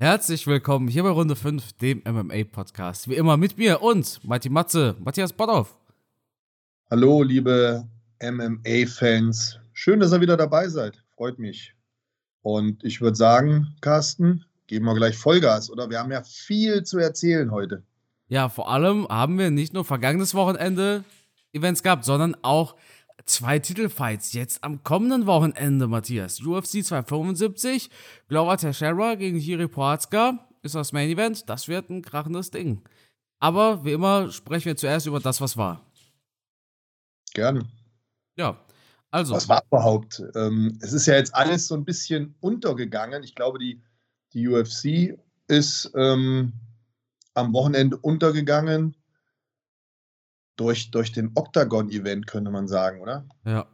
Herzlich willkommen hier bei Runde 5, dem MMA-Podcast. Wie immer mit mir und Mati Matze, Matthias Botthoff. Hallo, liebe MMA-Fans. Schön, dass ihr wieder dabei seid. Freut mich. Und ich würde sagen, Carsten, geben wir gleich Vollgas, oder? Wir haben ja viel zu erzählen heute. Ja, vor allem haben wir nicht nur vergangenes Wochenende Events gehabt, sondern auch zwei Titelfights jetzt am kommenden Wochenende, Matthias. UFC 275, Gloria Teixeira gegen Jiri Prohatzka ist das Main Event. Das wird ein krachendes Ding. Aber wie immer sprechen wir zuerst über das, was war. Gerne. Ja, also. Was war überhaupt? Ähm, es ist ja jetzt alles so ein bisschen untergegangen. Ich glaube, die, die UFC ist ähm, am Wochenende untergegangen durch, durch den Octagon-Event, könnte man sagen, oder? Ja.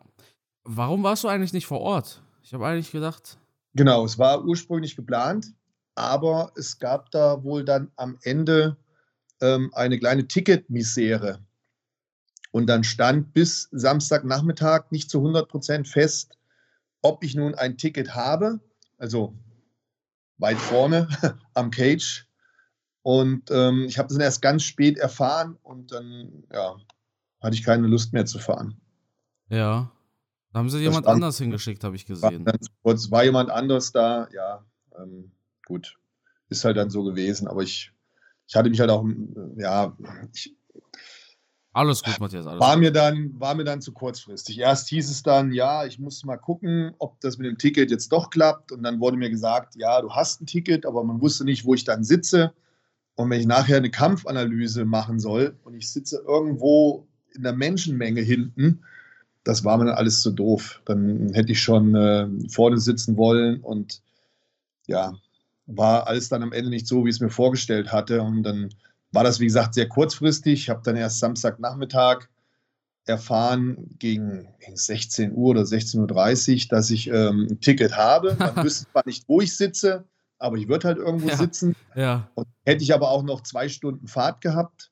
Warum warst du eigentlich nicht vor Ort? Ich habe eigentlich gedacht. Genau, es war ursprünglich geplant, aber es gab da wohl dann am Ende ähm, eine kleine Ticketmisere. Und dann stand bis Samstagnachmittag nicht zu 100 Prozent fest, ob ich nun ein Ticket habe, also weit vorne am Cage und ähm, ich habe das dann erst ganz spät erfahren und dann, ja, hatte ich keine Lust mehr zu fahren. Ja. Da haben sie das jemand anders hingeschickt, habe ich gesehen. War, kurz, war jemand anders da, ja, ähm, gut. Ist halt dann so gewesen, aber ich, ich hatte mich halt auch, ja, ich, alles gut, Matthias. Alles war, gut. Mir dann, war mir dann zu kurzfristig. Erst hieß es dann, ja, ich muss mal gucken, ob das mit dem Ticket jetzt doch klappt. Und dann wurde mir gesagt, ja, du hast ein Ticket, aber man wusste nicht, wo ich dann sitze. Und wenn ich nachher eine Kampfanalyse machen soll und ich sitze irgendwo in der Menschenmenge hinten, das war mir dann alles zu doof. Dann hätte ich schon äh, vorne sitzen wollen und ja, war alles dann am Ende nicht so, wie ich es mir vorgestellt hatte. Und dann war das, wie gesagt, sehr kurzfristig. Ich habe dann erst Samstagnachmittag erfahren, gegen, gegen 16 Uhr oder 16.30 Uhr, dass ich ähm, ein Ticket habe. Man wüsste zwar nicht, wo ich sitze, aber ich würde halt irgendwo ja, sitzen. Ja. Und hätte ich aber auch noch zwei Stunden Fahrt gehabt.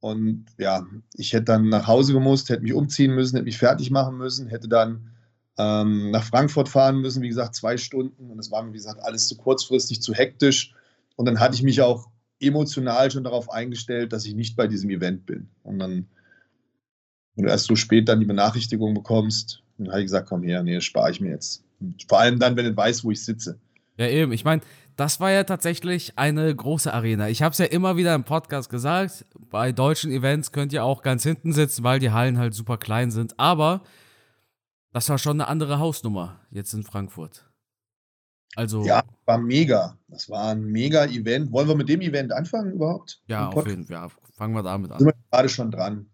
Und ja, ich hätte dann nach Hause gemusst, hätte mich umziehen müssen, hätte mich fertig machen müssen, hätte dann ähm, nach Frankfurt fahren müssen, wie gesagt, zwei Stunden. Und es war mir, wie gesagt, alles zu kurzfristig, zu hektisch. Und dann hatte ich mich auch emotional schon darauf eingestellt, dass ich nicht bei diesem Event bin. Und dann, wenn du erst so spät dann die Benachrichtigung bekommst, dann habe ich gesagt, komm her, nee, spare ich mir jetzt. Vor allem dann, wenn du weißt, wo ich sitze. Ja, eben. Ich meine, das war ja tatsächlich eine große Arena. Ich habe es ja immer wieder im Podcast gesagt, bei deutschen Events könnt ihr auch ganz hinten sitzen, weil die Hallen halt super klein sind. Aber das war schon eine andere Hausnummer jetzt in Frankfurt. Also. Ja, war mega. Das war ein mega Event. Wollen wir mit dem Event anfangen überhaupt? Ja, auf jeden Fall. Ja, fangen wir damit an. Sind wir gerade schon dran.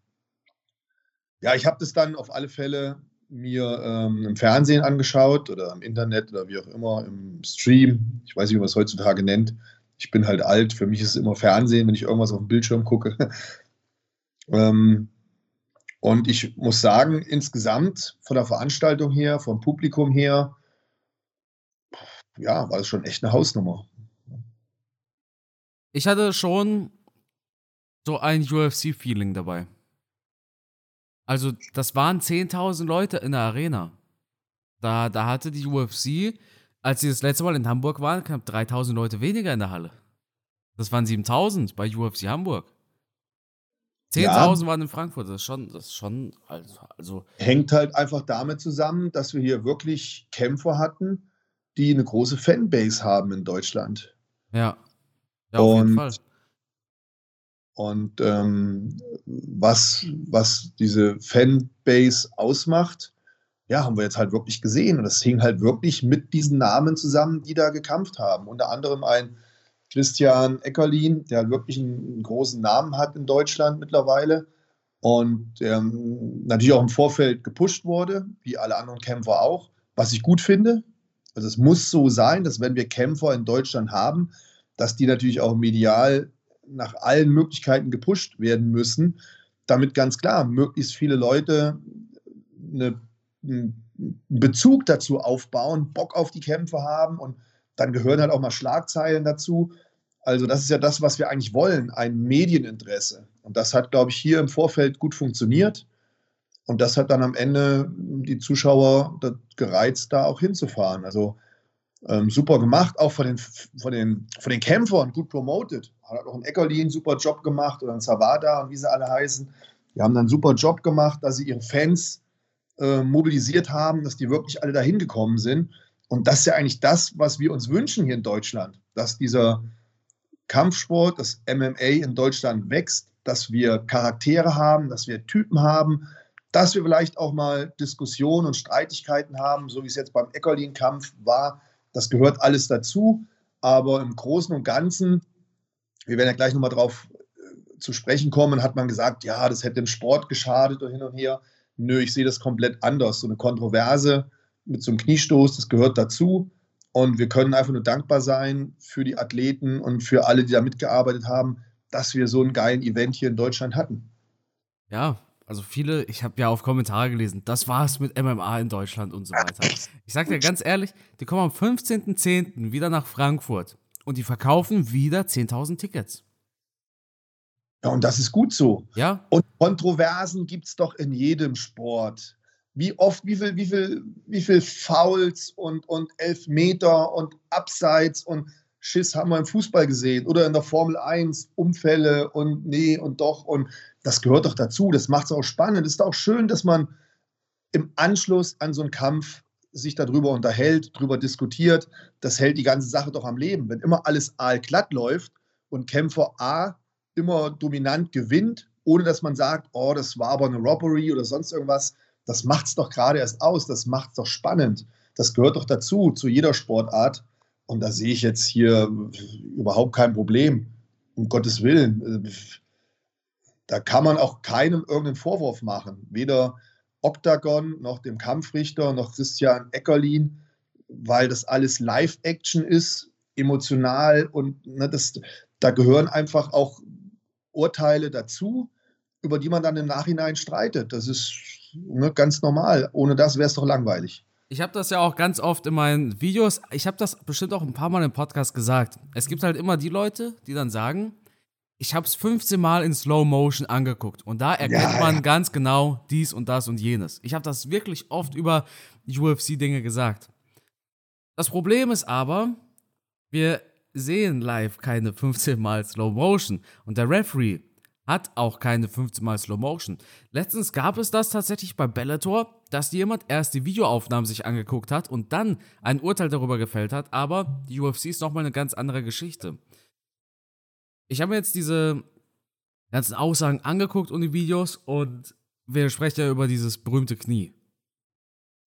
Ja, ich habe das dann auf alle Fälle mir ähm, im Fernsehen angeschaut oder im Internet oder wie auch immer, im Stream. Ich weiß nicht, wie man es heutzutage nennt. Ich bin halt alt. Für mich ist es immer Fernsehen, wenn ich irgendwas auf dem Bildschirm gucke. ähm, und ich muss sagen, insgesamt von der Veranstaltung her, vom Publikum her, ja, war es schon echt eine Hausnummer. Ich hatte schon so ein UFC-Feeling dabei. Also, das waren 10.000 Leute in der Arena. Da, da hatte die UFC, als sie das letzte Mal in Hamburg waren, knapp 3.000 Leute weniger in der Halle. Das waren 7.000 bei UFC Hamburg. 10.000 ja. waren in Frankfurt. Das ist schon, das ist schon, also, also. Hängt halt einfach damit zusammen, dass wir hier wirklich Kämpfer hatten, die eine große Fanbase haben in Deutschland. Ja. Ja, auf Und jeden Fall. Und ähm, was, was diese Fanbase ausmacht, ja, haben wir jetzt halt wirklich gesehen. Und das hing halt wirklich mit diesen Namen zusammen, die da gekämpft haben. Unter anderem ein Christian Eckerlin, der halt wirklich einen, großen Namen hat in Deutschland mittlerweile. Und ähm, natürlich auch im Vorfeld gepusht wurde, wie alle anderen Kämpfer auch, was ich gut finde. Also es muss so sein, dass wenn wir Kämpfer in Deutschland haben, dass die natürlich auch medial nach allen Möglichkeiten gepusht werden müssen, damit ganz klar möglichst viele Leute eine, einen Bezug dazu aufbauen, Bock auf die Kämpfe haben und dann gehören halt auch mal Schlagzeilen dazu. Also das ist ja das, was wir eigentlich wollen, ein Medieninteresse. Und das hat, glaube ich, hier im Vorfeld gut funktioniert. Und das hat dann am Ende die Zuschauer gereizt, da auch hinzufahren. Also ähm, super gemacht, auch von den, von, den, von den Kämpfern gut promoted. Hat auch ein Eckerli einen super Job gemacht oder ein Zavada und wie sie alle heißen. Die haben dann einen super Job gemacht, dass sie ihre Fans äh, mobilisiert haben, dass die wirklich alle dahin gekommen sind. Und das ist ja eigentlich das, was wir uns wünschen hier in Deutschland, dass dieser Kampfsport, das MMA in Deutschland wächst, dass wir Charaktere haben, dass wir Typen haben, dass wir vielleicht auch mal Diskussionen und Streitigkeiten haben, so wie es jetzt beim Eckerlin-Kampf war. Das gehört alles dazu. Aber im Großen und Ganzen, wir werden ja gleich nochmal drauf äh, zu sprechen kommen, hat man gesagt, ja, das hätte dem Sport geschadet und hin und her. Nö, ich sehe das komplett anders. So eine Kontroverse mit so einem Kniestoß, das gehört dazu. Und wir können einfach nur dankbar sein für die Athleten und für alle, die da mitgearbeitet haben, dass wir so einen geilen Event hier in Deutschland hatten. Ja, also viele, ich habe ja auf Kommentare gelesen, das war's mit MMA in Deutschland und so weiter. Ich sag dir ganz ehrlich, die kommen am 15.10. wieder nach Frankfurt und die verkaufen wieder 10.000 Tickets. Ja, und das ist gut so. Ja. Und Kontroversen gibt es doch in jedem Sport wie oft, wie viel, wie viel, wie viel Fouls und, und Elfmeter und Abseits und Schiss haben wir im Fußball gesehen oder in der Formel 1, Unfälle und nee und doch und das gehört doch dazu, das macht es auch spannend. Es ist auch schön, dass man im Anschluss an so einen Kampf sich darüber unterhält, darüber diskutiert. Das hält die ganze Sache doch am Leben. Wenn immer alles aalglatt läuft und Kämpfer A immer dominant gewinnt, ohne dass man sagt, oh, das war aber eine Robbery oder sonst irgendwas, das macht es doch gerade erst aus, das macht es doch spannend. Das gehört doch dazu, zu jeder Sportart. Und da sehe ich jetzt hier überhaupt kein Problem. Um Gottes Willen. Da kann man auch keinem irgendeinen Vorwurf machen. Weder Octagon noch dem Kampfrichter noch Christian Eckerlin, weil das alles Live-Action ist, emotional und ne, das, da gehören einfach auch Urteile dazu, über die man dann im Nachhinein streitet. Das ist ne, ganz normal. Ohne das wäre es doch langweilig. Ich habe das ja auch ganz oft in meinen Videos, ich habe das bestimmt auch ein paar Mal im Podcast gesagt. Es gibt halt immer die Leute, die dann sagen, ich habe es 15 Mal in Slow Motion angeguckt und da erkennt ja, man ja. ganz genau dies und das und jenes. Ich habe das wirklich oft über UFC-Dinge gesagt. Das Problem ist aber, wir sehen live keine 15 Mal Slow Motion und der Referee hat auch keine 15 Mal Slow Motion. Letztens gab es das tatsächlich bei Bellator, dass jemand erst die Videoaufnahmen sich angeguckt hat und dann ein Urteil darüber gefällt hat, aber die UFC ist nochmal eine ganz andere Geschichte. Ich habe mir jetzt diese ganzen Aussagen angeguckt und die Videos und wir sprechen ja über dieses berühmte Knie.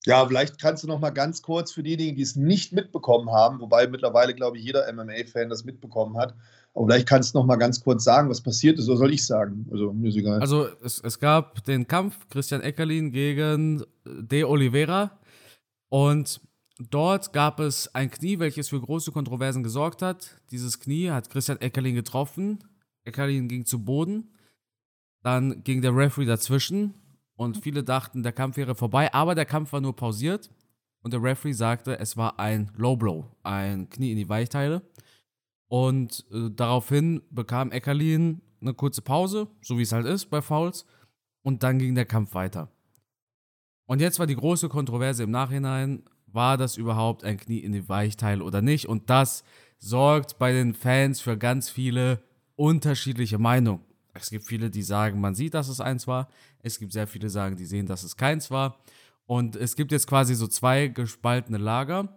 Ja, vielleicht kannst du noch mal ganz kurz für diejenigen, die es nicht mitbekommen haben, wobei mittlerweile, glaube ich, jeder MMA-Fan das mitbekommen hat, aber vielleicht kannst du noch mal ganz kurz sagen, was passiert ist, oder soll ich sagen? Also, mir ist egal. Also, es, es gab den Kampf Christian Eckerlin gegen De Oliveira und dort gab es ein Knie, welches für große Kontroversen gesorgt hat. Dieses Knie hat Christian Eckerlin getroffen. Eckerlin ging zu Boden. Dann ging der Referee dazwischen und viele dachten, der Kampf wäre vorbei, aber der Kampf war nur pausiert und der Referee sagte, es war ein Low Blow, ein Knie in die Weichteile. Und äh, daraufhin bekam Eckerlin eine kurze Pause, so wie es halt ist bei Fouls. Und dann ging der Kampf weiter. Und jetzt war die große Kontroverse im Nachhinein, war das überhaupt ein Knie in die Weichteile oder nicht? Und das sorgt bei den Fans für ganz viele unterschiedliche Meinungen. Es gibt viele, die sagen, man sieht, dass es eins war. Es gibt sehr viele, die sagen, die sehen, dass es keins war. Und es gibt jetzt quasi so zwei gespaltene Lager.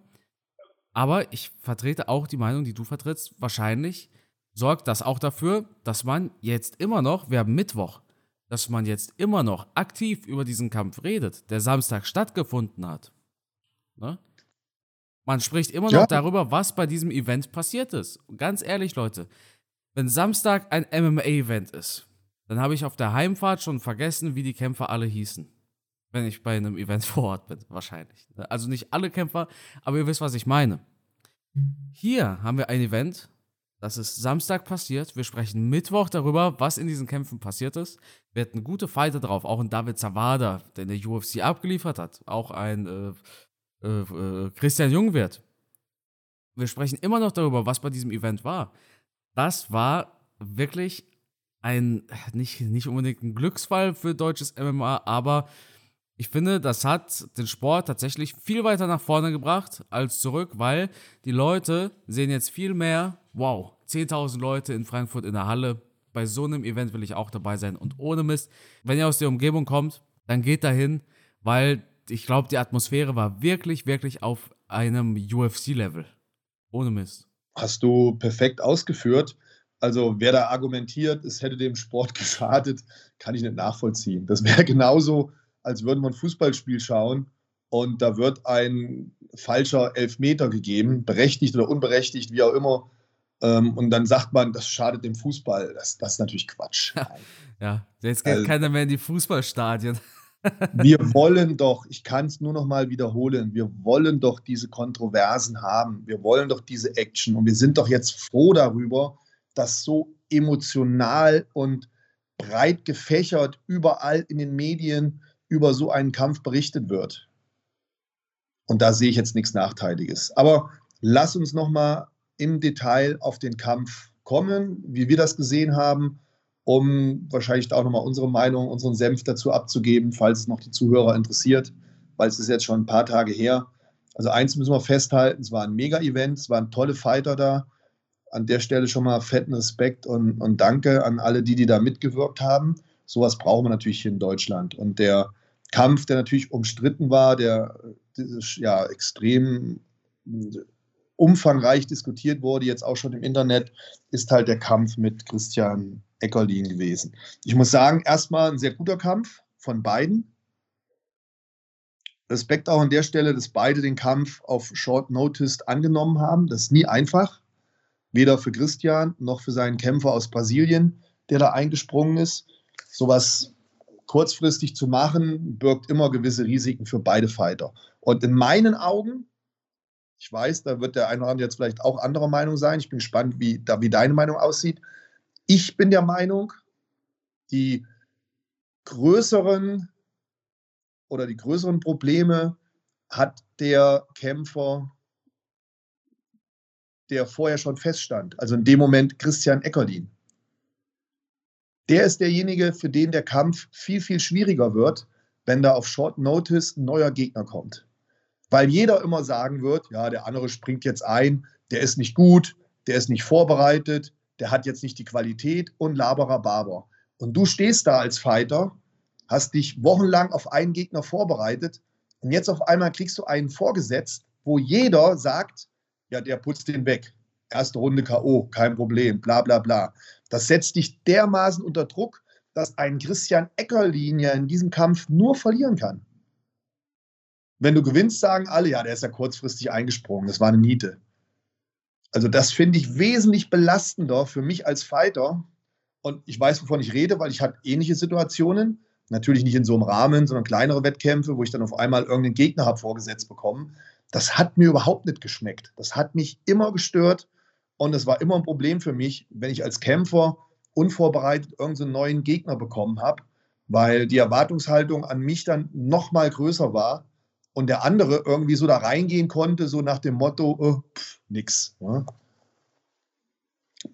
Aber ich vertrete auch die Meinung, die du vertrittst. Wahrscheinlich sorgt das auch dafür, dass man jetzt immer noch, wir haben Mittwoch, dass man jetzt immer noch aktiv über diesen Kampf redet, der Samstag stattgefunden hat. Ne? Man spricht immer ja. noch darüber, was bei diesem Event passiert ist. Und ganz ehrlich, Leute, wenn Samstag ein MMA-Event ist, dann habe ich auf der Heimfahrt schon vergessen, wie die Kämpfer alle hießen. Wenn ich bei einem Event vor Ort bin, wahrscheinlich. Also nicht alle Kämpfer, aber ihr wisst, was ich meine. Hier haben wir ein Event, das ist Samstag passiert. Wir sprechen Mittwoch darüber, was in diesen Kämpfen passiert ist. Wir hatten gute Fighter drauf, auch ein David Zawada, der in der UFC abgeliefert hat. Auch ein äh, äh, äh, Christian Jungwirth. Wir sprechen immer noch darüber, was bei diesem Event war. Das war wirklich ein, nicht, nicht unbedingt ein Glücksfall für deutsches MMA, aber ich finde, das hat den Sport tatsächlich viel weiter nach vorne gebracht als zurück, weil die Leute sehen jetzt viel mehr, wow, 10.000 Leute in Frankfurt in der Halle, bei so einem Event will ich auch dabei sein. Und ohne Mist, wenn ihr aus der Umgebung kommt, dann geht dahin, weil ich glaube, die Atmosphäre war wirklich, wirklich auf einem UFC-Level. Ohne Mist. Hast du perfekt ausgeführt. Also wer da argumentiert, es hätte dem Sport geschadet, kann ich nicht nachvollziehen. Das wäre genauso, als würden wir ein Fußballspiel schauen und da wird ein falscher Elfmeter gegeben, berechtigt oder unberechtigt, wie auch immer. Ähm, und dann sagt man, das schadet dem Fußball. Das, das ist natürlich Quatsch. ja, jetzt geht also, keiner mehr in die Fußballstadien. wir wollen doch, ich kann es nur noch mal wiederholen, wir wollen doch diese Kontroversen haben. Wir wollen doch diese Action. Und wir sind doch jetzt froh darüber, dass so emotional und breit gefächert überall in den Medien über so einen Kampf berichtet wird. Und da sehe ich jetzt nichts Nachteiliges. Aber lass uns noch mal im Detail auf den Kampf kommen, wie wir das gesehen haben, um wahrscheinlich auch noch mal unsere Meinung, unseren Senf dazu abzugeben, falls es noch die Zuhörer interessiert, weil es ist jetzt schon ein paar Tage her. Also eins müssen wir festhalten, es war ein Mega-Event, es waren tolle Fighter da. An der Stelle schon mal fetten Respekt und, und Danke an alle, die, die da mitgewirkt haben. Sowas brauchen wir natürlich hier in Deutschland. Und der Kampf, der natürlich umstritten war, der ja extrem umfangreich diskutiert wurde, jetzt auch schon im Internet, ist halt der Kampf mit Christian Eckerlin gewesen. Ich muss sagen, erstmal ein sehr guter Kampf von beiden. Respekt auch an der Stelle, dass beide den Kampf auf Short Notice angenommen haben. Das ist nie einfach. Weder für Christian noch für seinen Kämpfer aus Brasilien, der da eingesprungen ist. Sowas kurzfristig zu machen, birgt immer gewisse Risiken für beide Fighter. Und in meinen Augen, ich weiß, da wird der eine oder andere jetzt vielleicht auch anderer Meinung sein. Ich bin gespannt, wie, da, wie deine Meinung aussieht. Ich bin der Meinung, die größeren oder die größeren Probleme hat der Kämpfer, der vorher schon feststand. Also in dem Moment Christian Eckerlin der ist derjenige, für den der Kampf viel, viel schwieriger wird, wenn da auf Short Notice ein neuer Gegner kommt. Weil jeder immer sagen wird, ja, der andere springt jetzt ein, der ist nicht gut, der ist nicht vorbereitet, der hat jetzt nicht die Qualität und laberer Barber. Und du stehst da als Fighter, hast dich wochenlang auf einen Gegner vorbereitet und jetzt auf einmal kriegst du einen vorgesetzt, wo jeder sagt, ja, der putzt den weg. Erste Runde K.O., kein Problem, bla bla bla. Das setzt dich dermaßen unter Druck, dass ein Christian Eckerlin ja in diesem Kampf nur verlieren kann. Wenn du gewinnst, sagen alle, ja, der ist ja kurzfristig eingesprungen, das war eine Niete. Also das finde ich wesentlich belastender für mich als Fighter. Und ich weiß, wovon ich rede, weil ich hatte ähnliche Situationen. Natürlich nicht in so einem Rahmen, sondern kleinere Wettkämpfe, wo ich dann auf einmal irgendeinen Gegner habe vorgesetzt bekommen. Das hat mir überhaupt nicht geschmeckt. Das hat mich immer gestört. Und es war immer ein Problem für mich, wenn ich als Kämpfer unvorbereitet irgendeinen neuen Gegner bekommen habe, weil die Erwartungshaltung an mich dann noch mal größer war und der andere irgendwie so da reingehen konnte, so nach dem Motto, oh, pff, nix. Ja.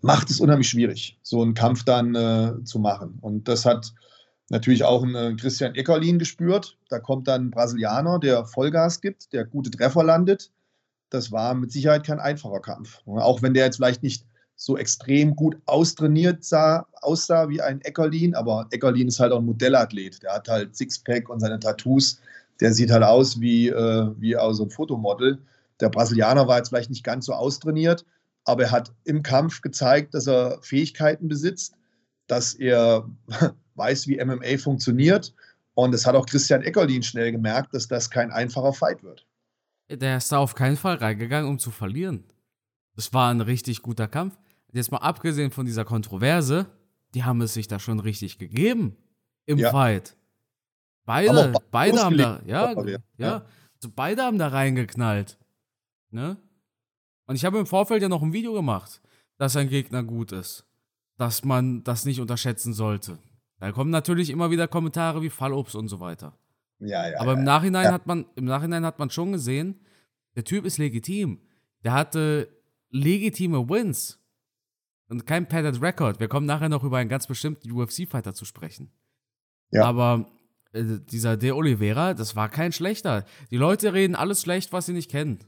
Macht es unheimlich schwierig, so einen Kampf dann äh, zu machen. Und das hat natürlich auch ein äh, Christian Eckerlin gespürt. Da kommt dann ein Brasilianer, der Vollgas gibt, der gute Treffer landet das war mit Sicherheit kein einfacher Kampf. Auch wenn der jetzt vielleicht nicht so extrem gut austrainiert sah, aussah wie ein Eckerlin, aber Eckerlin ist halt auch ein Modellathlet. Der hat halt Sixpack und seine Tattoos. Der sieht halt aus wie, äh, wie auch so ein Fotomodel. Der Brasilianer war jetzt vielleicht nicht ganz so austrainiert, aber er hat im Kampf gezeigt, dass er Fähigkeiten besitzt, dass er weiß, wie MMA funktioniert. Und das hat auch Christian Eckerlin schnell gemerkt, dass das kein einfacher Fight wird. Der ist da auf keinen Fall reingegangen, um zu verlieren. Es war ein richtig guter Kampf. Jetzt mal abgesehen von dieser Kontroverse, die haben es sich da schon richtig gegeben im ja. Fight. Beide, beide haben da, ja, ja, ja. Also beide haben da reingeknallt. Ne? Und ich habe im Vorfeld ja noch ein Video gemacht, dass ein Gegner gut ist. Dass man das nicht unterschätzen sollte. Da kommen natürlich immer wieder Kommentare wie Fallobst und so weiter. Ja, ja. Aber im Nachhinein ja. hat man, im Nachhinein hat man schon gesehen, der Typ ist legitim. Der hatte legitime Wins. Und kein padded Record. Wir kommen nachher noch über einen ganz bestimmten UFC-Fighter zu sprechen. Ja. Aber äh, dieser De Oliveira, das war kein schlechter. Die Leute reden alles schlecht, was sie nicht kennen.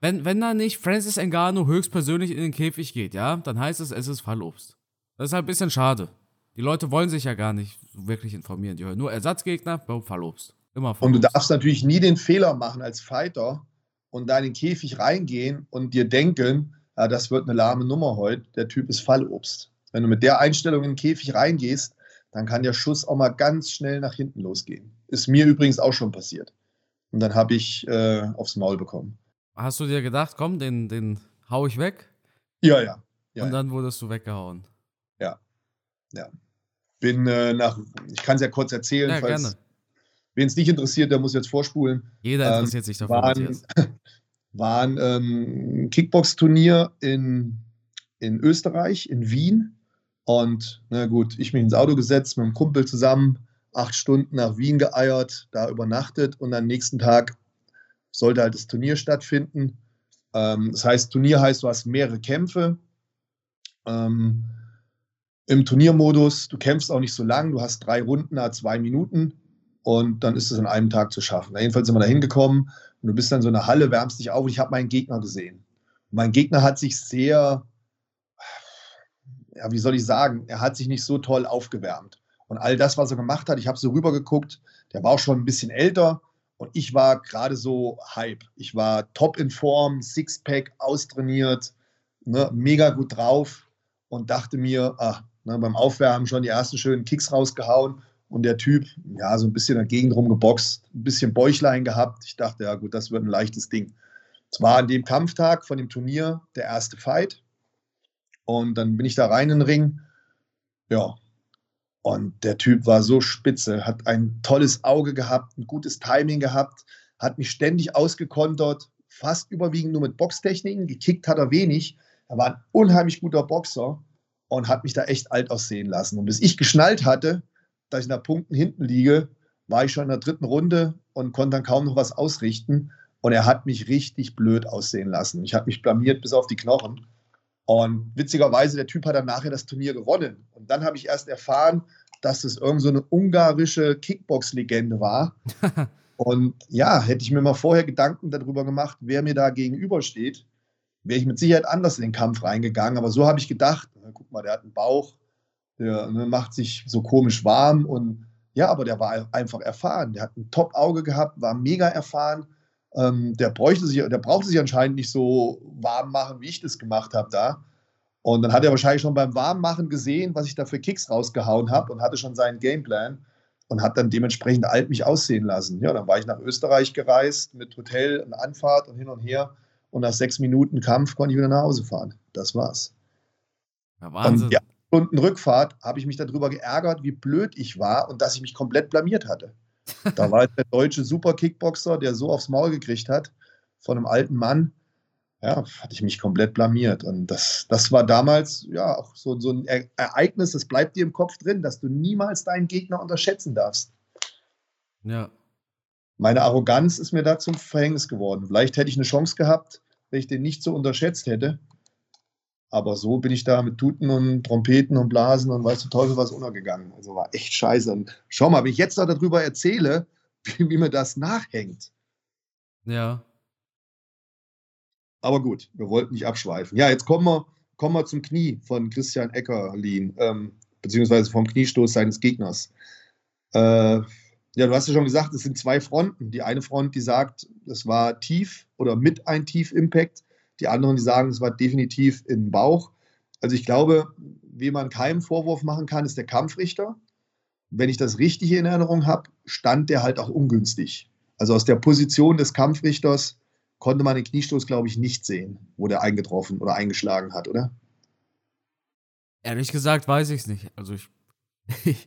Wenn, wenn da nicht Francis Ngannou höchstpersönlich in den Käfig geht, ja, dann heißt es, es ist Fallobst. Das ist halt ein bisschen schade. Die Leute wollen sich ja gar nicht wirklich informieren. Die hören nur Ersatzgegner, Fallobst. Immer Fallobst. Und du darfst natürlich nie den Fehler machen als Fighter und da in den Käfig reingehen und dir denken, ja, das wird eine lahme Nummer heute, der Typ ist Fallobst. Wenn du mit der Einstellung in den Käfig reingehst, dann kann der Schuss auch mal ganz schnell nach hinten losgehen. Ist mir übrigens auch schon passiert. Und dann habe ich äh, aufs Maul bekommen. Hast du dir gedacht, komm, den, den hau ich weg? Ja, ja. ja und dann wurdest du weggehauen. Ja. Ja. Bin äh, nach, ich kann es ja kurz erzählen, ja, falls wen es nicht interessiert, der muss jetzt vorspulen. Jeder ähm, interessiert ähm, sich dafür. Waren, war ein ähm, Kickbox-Turnier in, in Österreich, in Wien. Und na gut, ich mich ins Auto gesetzt, mit einem Kumpel zusammen, acht Stunden nach Wien geeiert, da übernachtet und am nächsten Tag sollte halt das Turnier stattfinden. Ähm, das heißt, Turnier heißt, du hast mehrere Kämpfe. Ähm, Im Turniermodus, du kämpfst auch nicht so lang, du hast drei Runden, zwei Minuten und dann ist es in einem Tag zu schaffen. Jedenfalls sind wir da hingekommen und du bist dann so in der Halle, wärmst dich auf und ich habe meinen Gegner gesehen. Und mein Gegner hat sich sehr ja, wie soll ich sagen, er hat sich nicht so toll aufgewärmt. Und all das, was er gemacht hat, ich habe so rübergeguckt, der war auch schon ein bisschen älter und ich war gerade so Hype. Ich war top in Form, Sixpack, austrainiert, ne, mega gut drauf und dachte mir, ah, ne, beim Aufwärmen schon die ersten schönen Kicks rausgehauen und der Typ, ja, so ein bisschen dagegen drum geboxt, ein bisschen Bäuchlein gehabt. Ich dachte, ja gut, das wird ein leichtes Ding. Es war an dem Kampftag von dem Turnier der erste Fight. Und dann bin ich da rein in den Ring. Ja. Und der Typ war so spitze, hat ein tolles Auge gehabt, ein gutes Timing gehabt, hat mich ständig ausgekontert, fast überwiegend nur mit Boxtechniken. Gekickt hat er wenig. Er war ein unheimlich guter Boxer und hat mich da echt alt aussehen lassen. Und bis ich geschnallt hatte, dass ich nach Punkten hinten liege, war ich schon in der dritten Runde und konnte dann kaum noch was ausrichten. Und er hat mich richtig blöd aussehen lassen. Ich habe mich blamiert bis auf die Knochen. Und witzigerweise, der Typ hat dann nachher das Turnier gewonnen. Und dann habe ich erst erfahren, dass es irgend so eine ungarische Kickbox-Legende war. und ja, hätte ich mir mal vorher Gedanken darüber gemacht, wer mir da gegenübersteht, wäre ich mit Sicherheit anders in den Kampf reingegangen. Aber so habe ich gedacht, guck mal, der hat einen Bauch, der ne, macht sich so komisch warm und ja, aber der war einfach erfahren. Der hat ein Top-Auge gehabt, war mega erfahren ähm, der, bräuchte sich, der brauchte sich anscheinend nicht so warm machen, wie ich das gemacht habe da. Und dann hat er wahrscheinlich schon beim Warmmachen gesehen, was ich da für Kicks rausgehauen habe und hatte schon seinen Gameplan und hat dann dementsprechend alt mich aussehen lassen. Ja, dann war ich nach Österreich gereist mit Hotel und Anfahrt und hin und her. Und nach sechs Minuten Kampf konnte ich wieder nach Hause fahren. Das war's. Ja, Wahnsinn. Und die Stunden Rückfahrt habe ich mich darüber geärgert, wie blöd ich war und dass ich mich komplett blamiert hatte. Da war der deutsche Super-Kickboxer, der so aufs Maul gekriegt hat von einem alten Mann. Ja, hatte ich mich komplett blamiert. Und das, das war damals ja auch so, so ein Ereignis, das bleibt dir im Kopf drin, dass du niemals deinen Gegner unterschätzen darfst. Ja. Meine Arroganz ist mir da zum Verhängnis geworden. Vielleicht hätte ich eine Chance gehabt, wenn ich den nicht so unterschätzt hätte. Aber so bin ich da mit Tuten und Trompeten und Blasen und weißt du Teufel was untergegangen. Also war echt scheiße. Und schau mal, wenn ich jetzt darüber erzähle, wie, wie mir das nachhängt. Ja. Aber gut, wir wollten nicht abschweifen. Ja, jetzt kommen wir, kommen wir zum Knie von Christian Eckerlin, ähm, beziehungsweise vom Kniestoß seines Gegners. Äh, ja, du hast ja schon gesagt, es sind zwei Fronten. Die eine Front, die sagt, es war tief oder mit ein Tief-Impact. Die anderen, die sagen, es war definitiv im Bauch. Also ich glaube, wie man keinen Vorwurf machen kann, ist der Kampfrichter. Wenn ich das richtig in Erinnerung habe, stand der halt auch ungünstig. Also aus der Position des Kampfrichters konnte man den Kniestoß, glaube ich, nicht sehen, wo der eingetroffen oder eingeschlagen hat, oder? Ehrlich gesagt weiß ich es nicht. Also ich,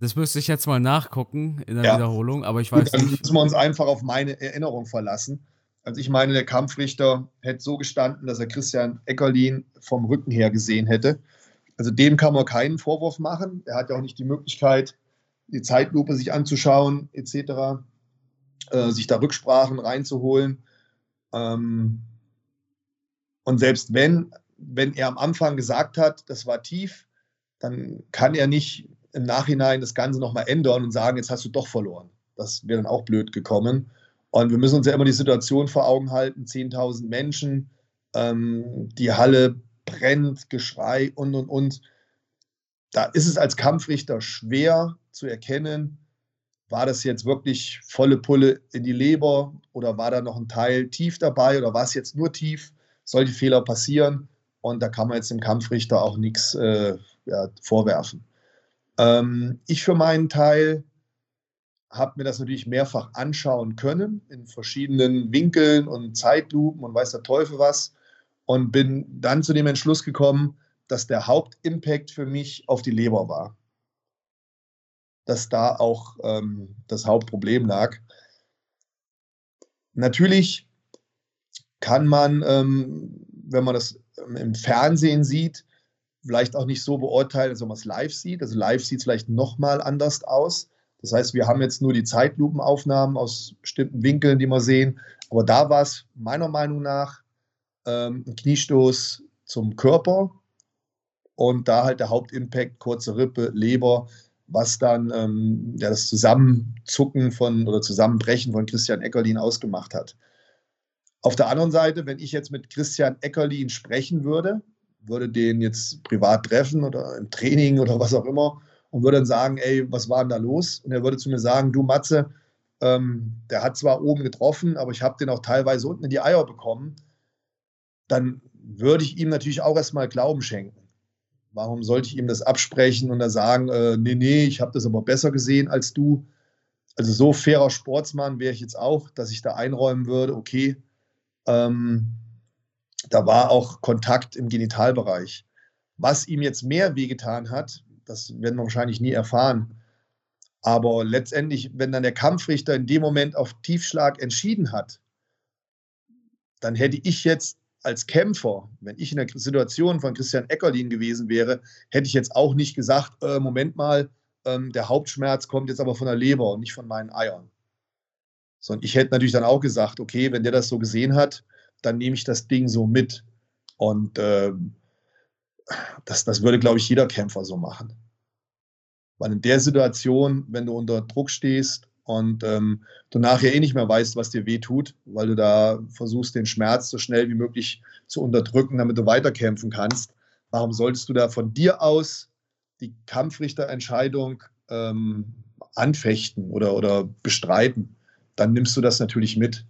das müsste ich jetzt mal nachgucken in der ja. Wiederholung, aber ich weiß Gut, dann nicht. Dann müssen wir uns einfach auf meine Erinnerung verlassen. Also ich meine, der Kampfrichter hätte so gestanden, dass er Christian Eckerlin vom Rücken her gesehen hätte. Also dem kann man keinen Vorwurf machen. Er hat ja auch nicht die Möglichkeit, die Zeitlupe sich anzuschauen, etc., äh, sich da Rücksprachen reinzuholen. Ähm, und selbst wenn, wenn er am Anfang gesagt hat, das war tief, dann kann er nicht im Nachhinein das Ganze nochmal ändern und sagen, jetzt hast du doch verloren. Das wäre dann auch blöd gekommen. Und wir müssen uns ja immer die Situation vor Augen halten: 10.000 Menschen, ähm, die Halle brennt, Geschrei und und und. Da ist es als Kampfrichter schwer zu erkennen, war das jetzt wirklich volle Pulle in die Leber oder war da noch ein Teil tief dabei oder war es jetzt nur tief? Solche Fehler passieren und da kann man jetzt dem Kampfrichter auch nichts äh, ja, vorwerfen. Ähm, ich für meinen Teil habe mir das natürlich mehrfach anschauen können in verschiedenen Winkeln und Zeitlupen und weiß der Teufel was und bin dann zu dem Entschluss gekommen, dass der Hauptimpact für mich auf die Leber war. Dass da auch ähm, das Hauptproblem lag. Natürlich kann man, ähm, wenn man das im Fernsehen sieht, vielleicht auch nicht so beurteilen, als wenn man es live sieht. Also live sieht es vielleicht nochmal anders aus. Das heißt, wir haben jetzt nur die Zeitlupenaufnahmen aus bestimmten Winkeln, die wir sehen. Aber da war es meiner Meinung nach ähm, ein Kniestoß zum Körper und da halt der Hauptimpact, kurze Rippe, Leber, was dann ähm, ja, das Zusammenzucken von oder Zusammenbrechen von Christian Eckerlin ausgemacht hat. Auf der anderen Seite, wenn ich jetzt mit Christian Eckerlin sprechen würde, würde den jetzt privat treffen oder im Training oder was auch immer und würde dann sagen, ey, was war denn da los? Und er würde zu mir sagen, du Matze, ähm, der hat zwar oben getroffen, aber ich habe den auch teilweise unten in die Eier bekommen. Dann würde ich ihm natürlich auch erstmal Glauben schenken. Warum sollte ich ihm das absprechen und dann sagen, äh, nee, nee, ich habe das aber besser gesehen als du? Also so fairer Sportsmann wäre ich jetzt auch, dass ich da einräumen würde, okay, ähm, da war auch Kontakt im Genitalbereich. Was ihm jetzt mehr wehgetan hat, das werden wir wahrscheinlich nie erfahren. Aber letztendlich, wenn dann der Kampfrichter in dem Moment auf Tiefschlag entschieden hat, dann hätte ich jetzt als Kämpfer, wenn ich in der Situation von Christian Eckerlin gewesen wäre, hätte ich jetzt auch nicht gesagt, äh, Moment mal, ähm, der Hauptschmerz kommt jetzt aber von der Leber und nicht von meinen Eiern. Sondern ich hätte natürlich dann auch gesagt, okay, wenn der das so gesehen hat, dann nehme ich das Ding so mit. Und äh, das, das würde, glaube ich, jeder Kämpfer so machen. Weil in der Situation, wenn du unter Druck stehst und ähm, du nachher eh nicht mehr weißt, was dir weh tut, weil du da versuchst, den Schmerz so schnell wie möglich zu unterdrücken, damit du weiterkämpfen kannst, warum solltest du da von dir aus die Kampfrichterentscheidung ähm, anfechten oder, oder bestreiten? Dann nimmst du das natürlich mit.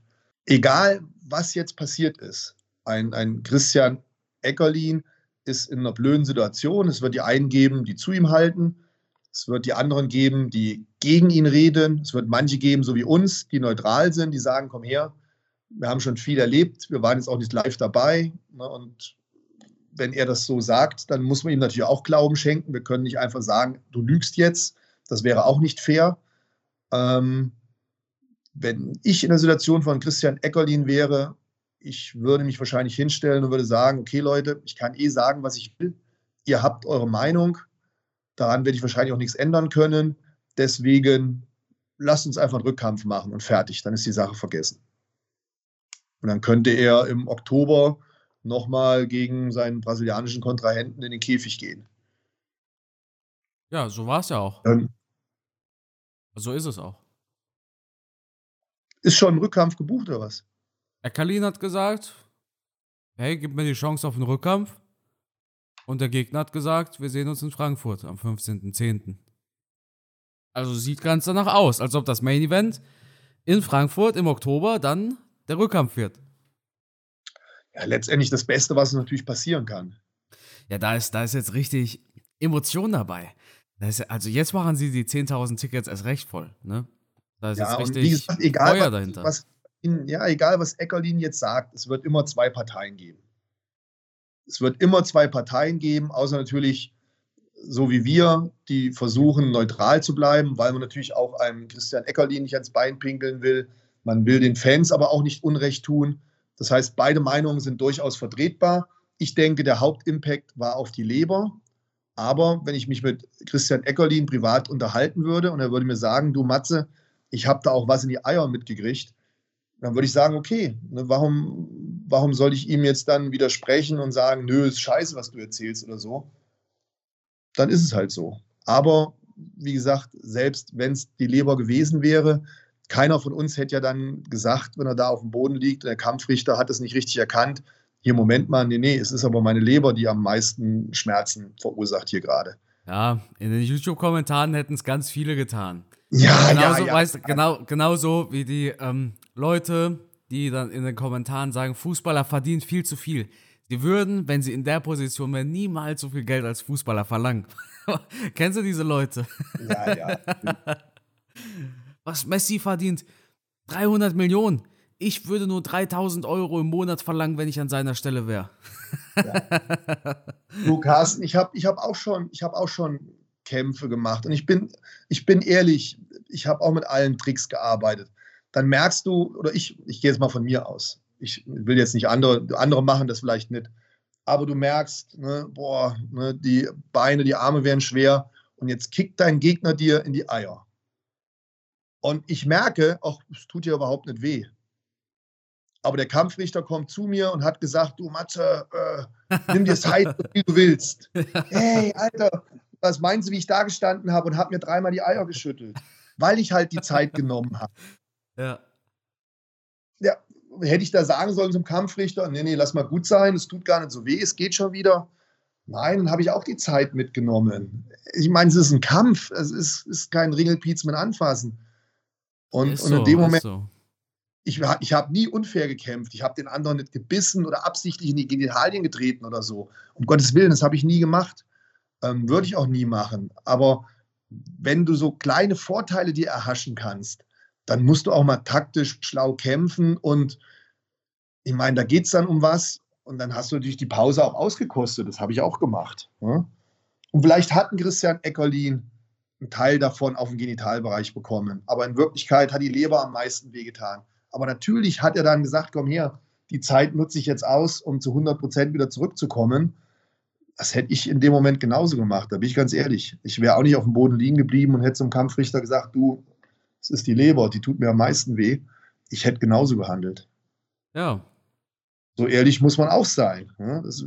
Egal, was jetzt passiert ist. Ein, ein Christian Eckerlin ist in einer blöden Situation. Es wird die einen geben, die zu ihm halten. Es wird die anderen geben, die gegen ihn reden. Es wird manche geben, so wie uns, die neutral sind, die sagen, komm her, wir haben schon viel erlebt, wir waren jetzt auch nicht live dabei. Ne, und wenn er das so sagt, dann muss man ihm natürlich auch Glauben schenken. Wir können nicht einfach sagen, du lügst jetzt. Das wäre auch nicht fair. Ähm, wenn ich in der Situation von Christian Eckerlin wäre, ich würde mich wahrscheinlich hinstellen und würde sagen, okay Leute, ich kann eh sagen, was ich will. Ihr habt eure Meinung. Daran werde ich wahrscheinlich auch nichts ändern können. Deswegen lasst uns einfach einen Rückkampf machen und fertig. Dann ist die Sache vergessen. Und dann könnte er im Oktober nochmal gegen seinen brasilianischen Kontrahenten in den Käfig gehen. Ja, so war es ja auch. Ähm, so ist es auch. Ist schon ein Rückkampf gebucht oder was? Ekalin hat gesagt, hey, gib mir die Chance auf einen Rückkampf. Und der Gegner hat gesagt, wir sehen uns in Frankfurt am 15.10. Also sieht ganz danach aus, als ob das Main Event in Frankfurt im Oktober dann der Rückkampf wird. Ja, letztendlich das Beste, was natürlich passieren kann. Ja, da ist, da ist jetzt richtig Emotion dabei. Ist, also jetzt machen sie die 10.000 Tickets erst recht voll, ne? Da ist ja, jetzt richtig gesagt, egal, Feuer dahinter. Was, ja, egal was Eckerlin jetzt sagt, es wird immer zwei Parteien geben. Es wird immer zwei Parteien geben, außer natürlich so wie wir, die versuchen neutral zu bleiben, weil man natürlich auch einem Christian Eckerlin nicht ans Bein pinkeln will. Man will den Fans aber auch nicht Unrecht tun. Das heißt, beide Meinungen sind durchaus vertretbar. Ich denke, der Hauptimpact war auf die Leber. Aber wenn ich mich mit Christian Eckerlin privat unterhalten würde und er würde mir sagen, du Matze, ich habe da auch was in die Eier mitgekriegt, dann würde ich sagen, okay, ne, warum, warum soll ich ihm jetzt dann widersprechen und sagen, nö, ist scheiße, was du erzählst oder so? Dann ist es halt so. Aber wie gesagt, selbst wenn es die Leber gewesen wäre, keiner von uns hätte ja dann gesagt, wenn er da auf dem Boden liegt, der Kampfrichter hat es nicht richtig erkannt, hier, Moment mal, nee, nee, es ist aber meine Leber, die am meisten Schmerzen verursacht hier gerade. Ja, in den YouTube-Kommentaren hätten es ganz viele getan. Ja, genauso, ja, ja. Weißt, genau, genauso wie die ähm, Leute, die dann in den Kommentaren sagen, Fußballer verdient viel zu viel. Sie würden, wenn sie in der Position wären, niemals so viel Geld als Fußballer verlangen. Kennst du diese Leute? Ja, ja. Was Messi verdient? 300 Millionen. Ich würde nur 3000 Euro im Monat verlangen, wenn ich an seiner Stelle wäre. Du, Carsten, ich habe ich hab auch, schon, ich hab auch schon Kämpfe gemacht und ich bin, ich bin ehrlich, ich habe auch mit allen Tricks gearbeitet. Dann merkst du, oder ich, ich gehe jetzt mal von mir aus, ich will jetzt nicht andere, andere machen das vielleicht nicht, aber du merkst, ne, boah, ne, die Beine, die Arme werden schwer und jetzt kickt dein Gegner dir in die Eier. Und ich merke, auch es tut dir überhaupt nicht weh. Aber der Kampfrichter kommt zu mir und hat gesagt, du Matze, äh, nimm dir Zeit, so viel du willst. Hey, Alter, was meinst du, wie ich da gestanden habe und habe mir dreimal die Eier geschüttelt? Weil ich halt die Zeit genommen habe. Ja. Ja, hätte ich da sagen sollen zum Kampfrichter, nee, nee, lass mal gut sein, es tut gar nicht so weh, es geht schon wieder. Nein, dann habe ich auch die Zeit mitgenommen. Ich meine, es ist ein Kampf, es ist, ist kein Ringelpiez mit Anfassen. Und, Ist und in so, dem Moment, so. ich, ich habe nie unfair gekämpft. Ich habe den anderen nicht gebissen oder absichtlich in die Genitalien getreten oder so. Um Gottes Willen, das habe ich nie gemacht. Ähm, Würde ich auch nie machen. Aber wenn du so kleine Vorteile dir erhaschen kannst, dann musst du auch mal taktisch schlau kämpfen. Und ich meine, da geht es dann um was. Und dann hast du natürlich die Pause auch ausgekostet. Das habe ich auch gemacht. Ja? Und vielleicht hat ein Christian Eckerlin einen Teil davon auf den Genitalbereich bekommen. Aber in Wirklichkeit hat die Leber am meisten wehgetan. Aber natürlich hat er dann gesagt, komm her, die Zeit nutze ich jetzt aus, um zu 100 Prozent wieder zurückzukommen. Das hätte ich in dem Moment genauso gemacht, da bin ich ganz ehrlich. Ich wäre auch nicht auf dem Boden liegen geblieben und hätte zum Kampfrichter gesagt, du, es ist die Leber, die tut mir am meisten weh. Ich hätte genauso gehandelt. Ja, So ehrlich muss man auch sein. ne? Das,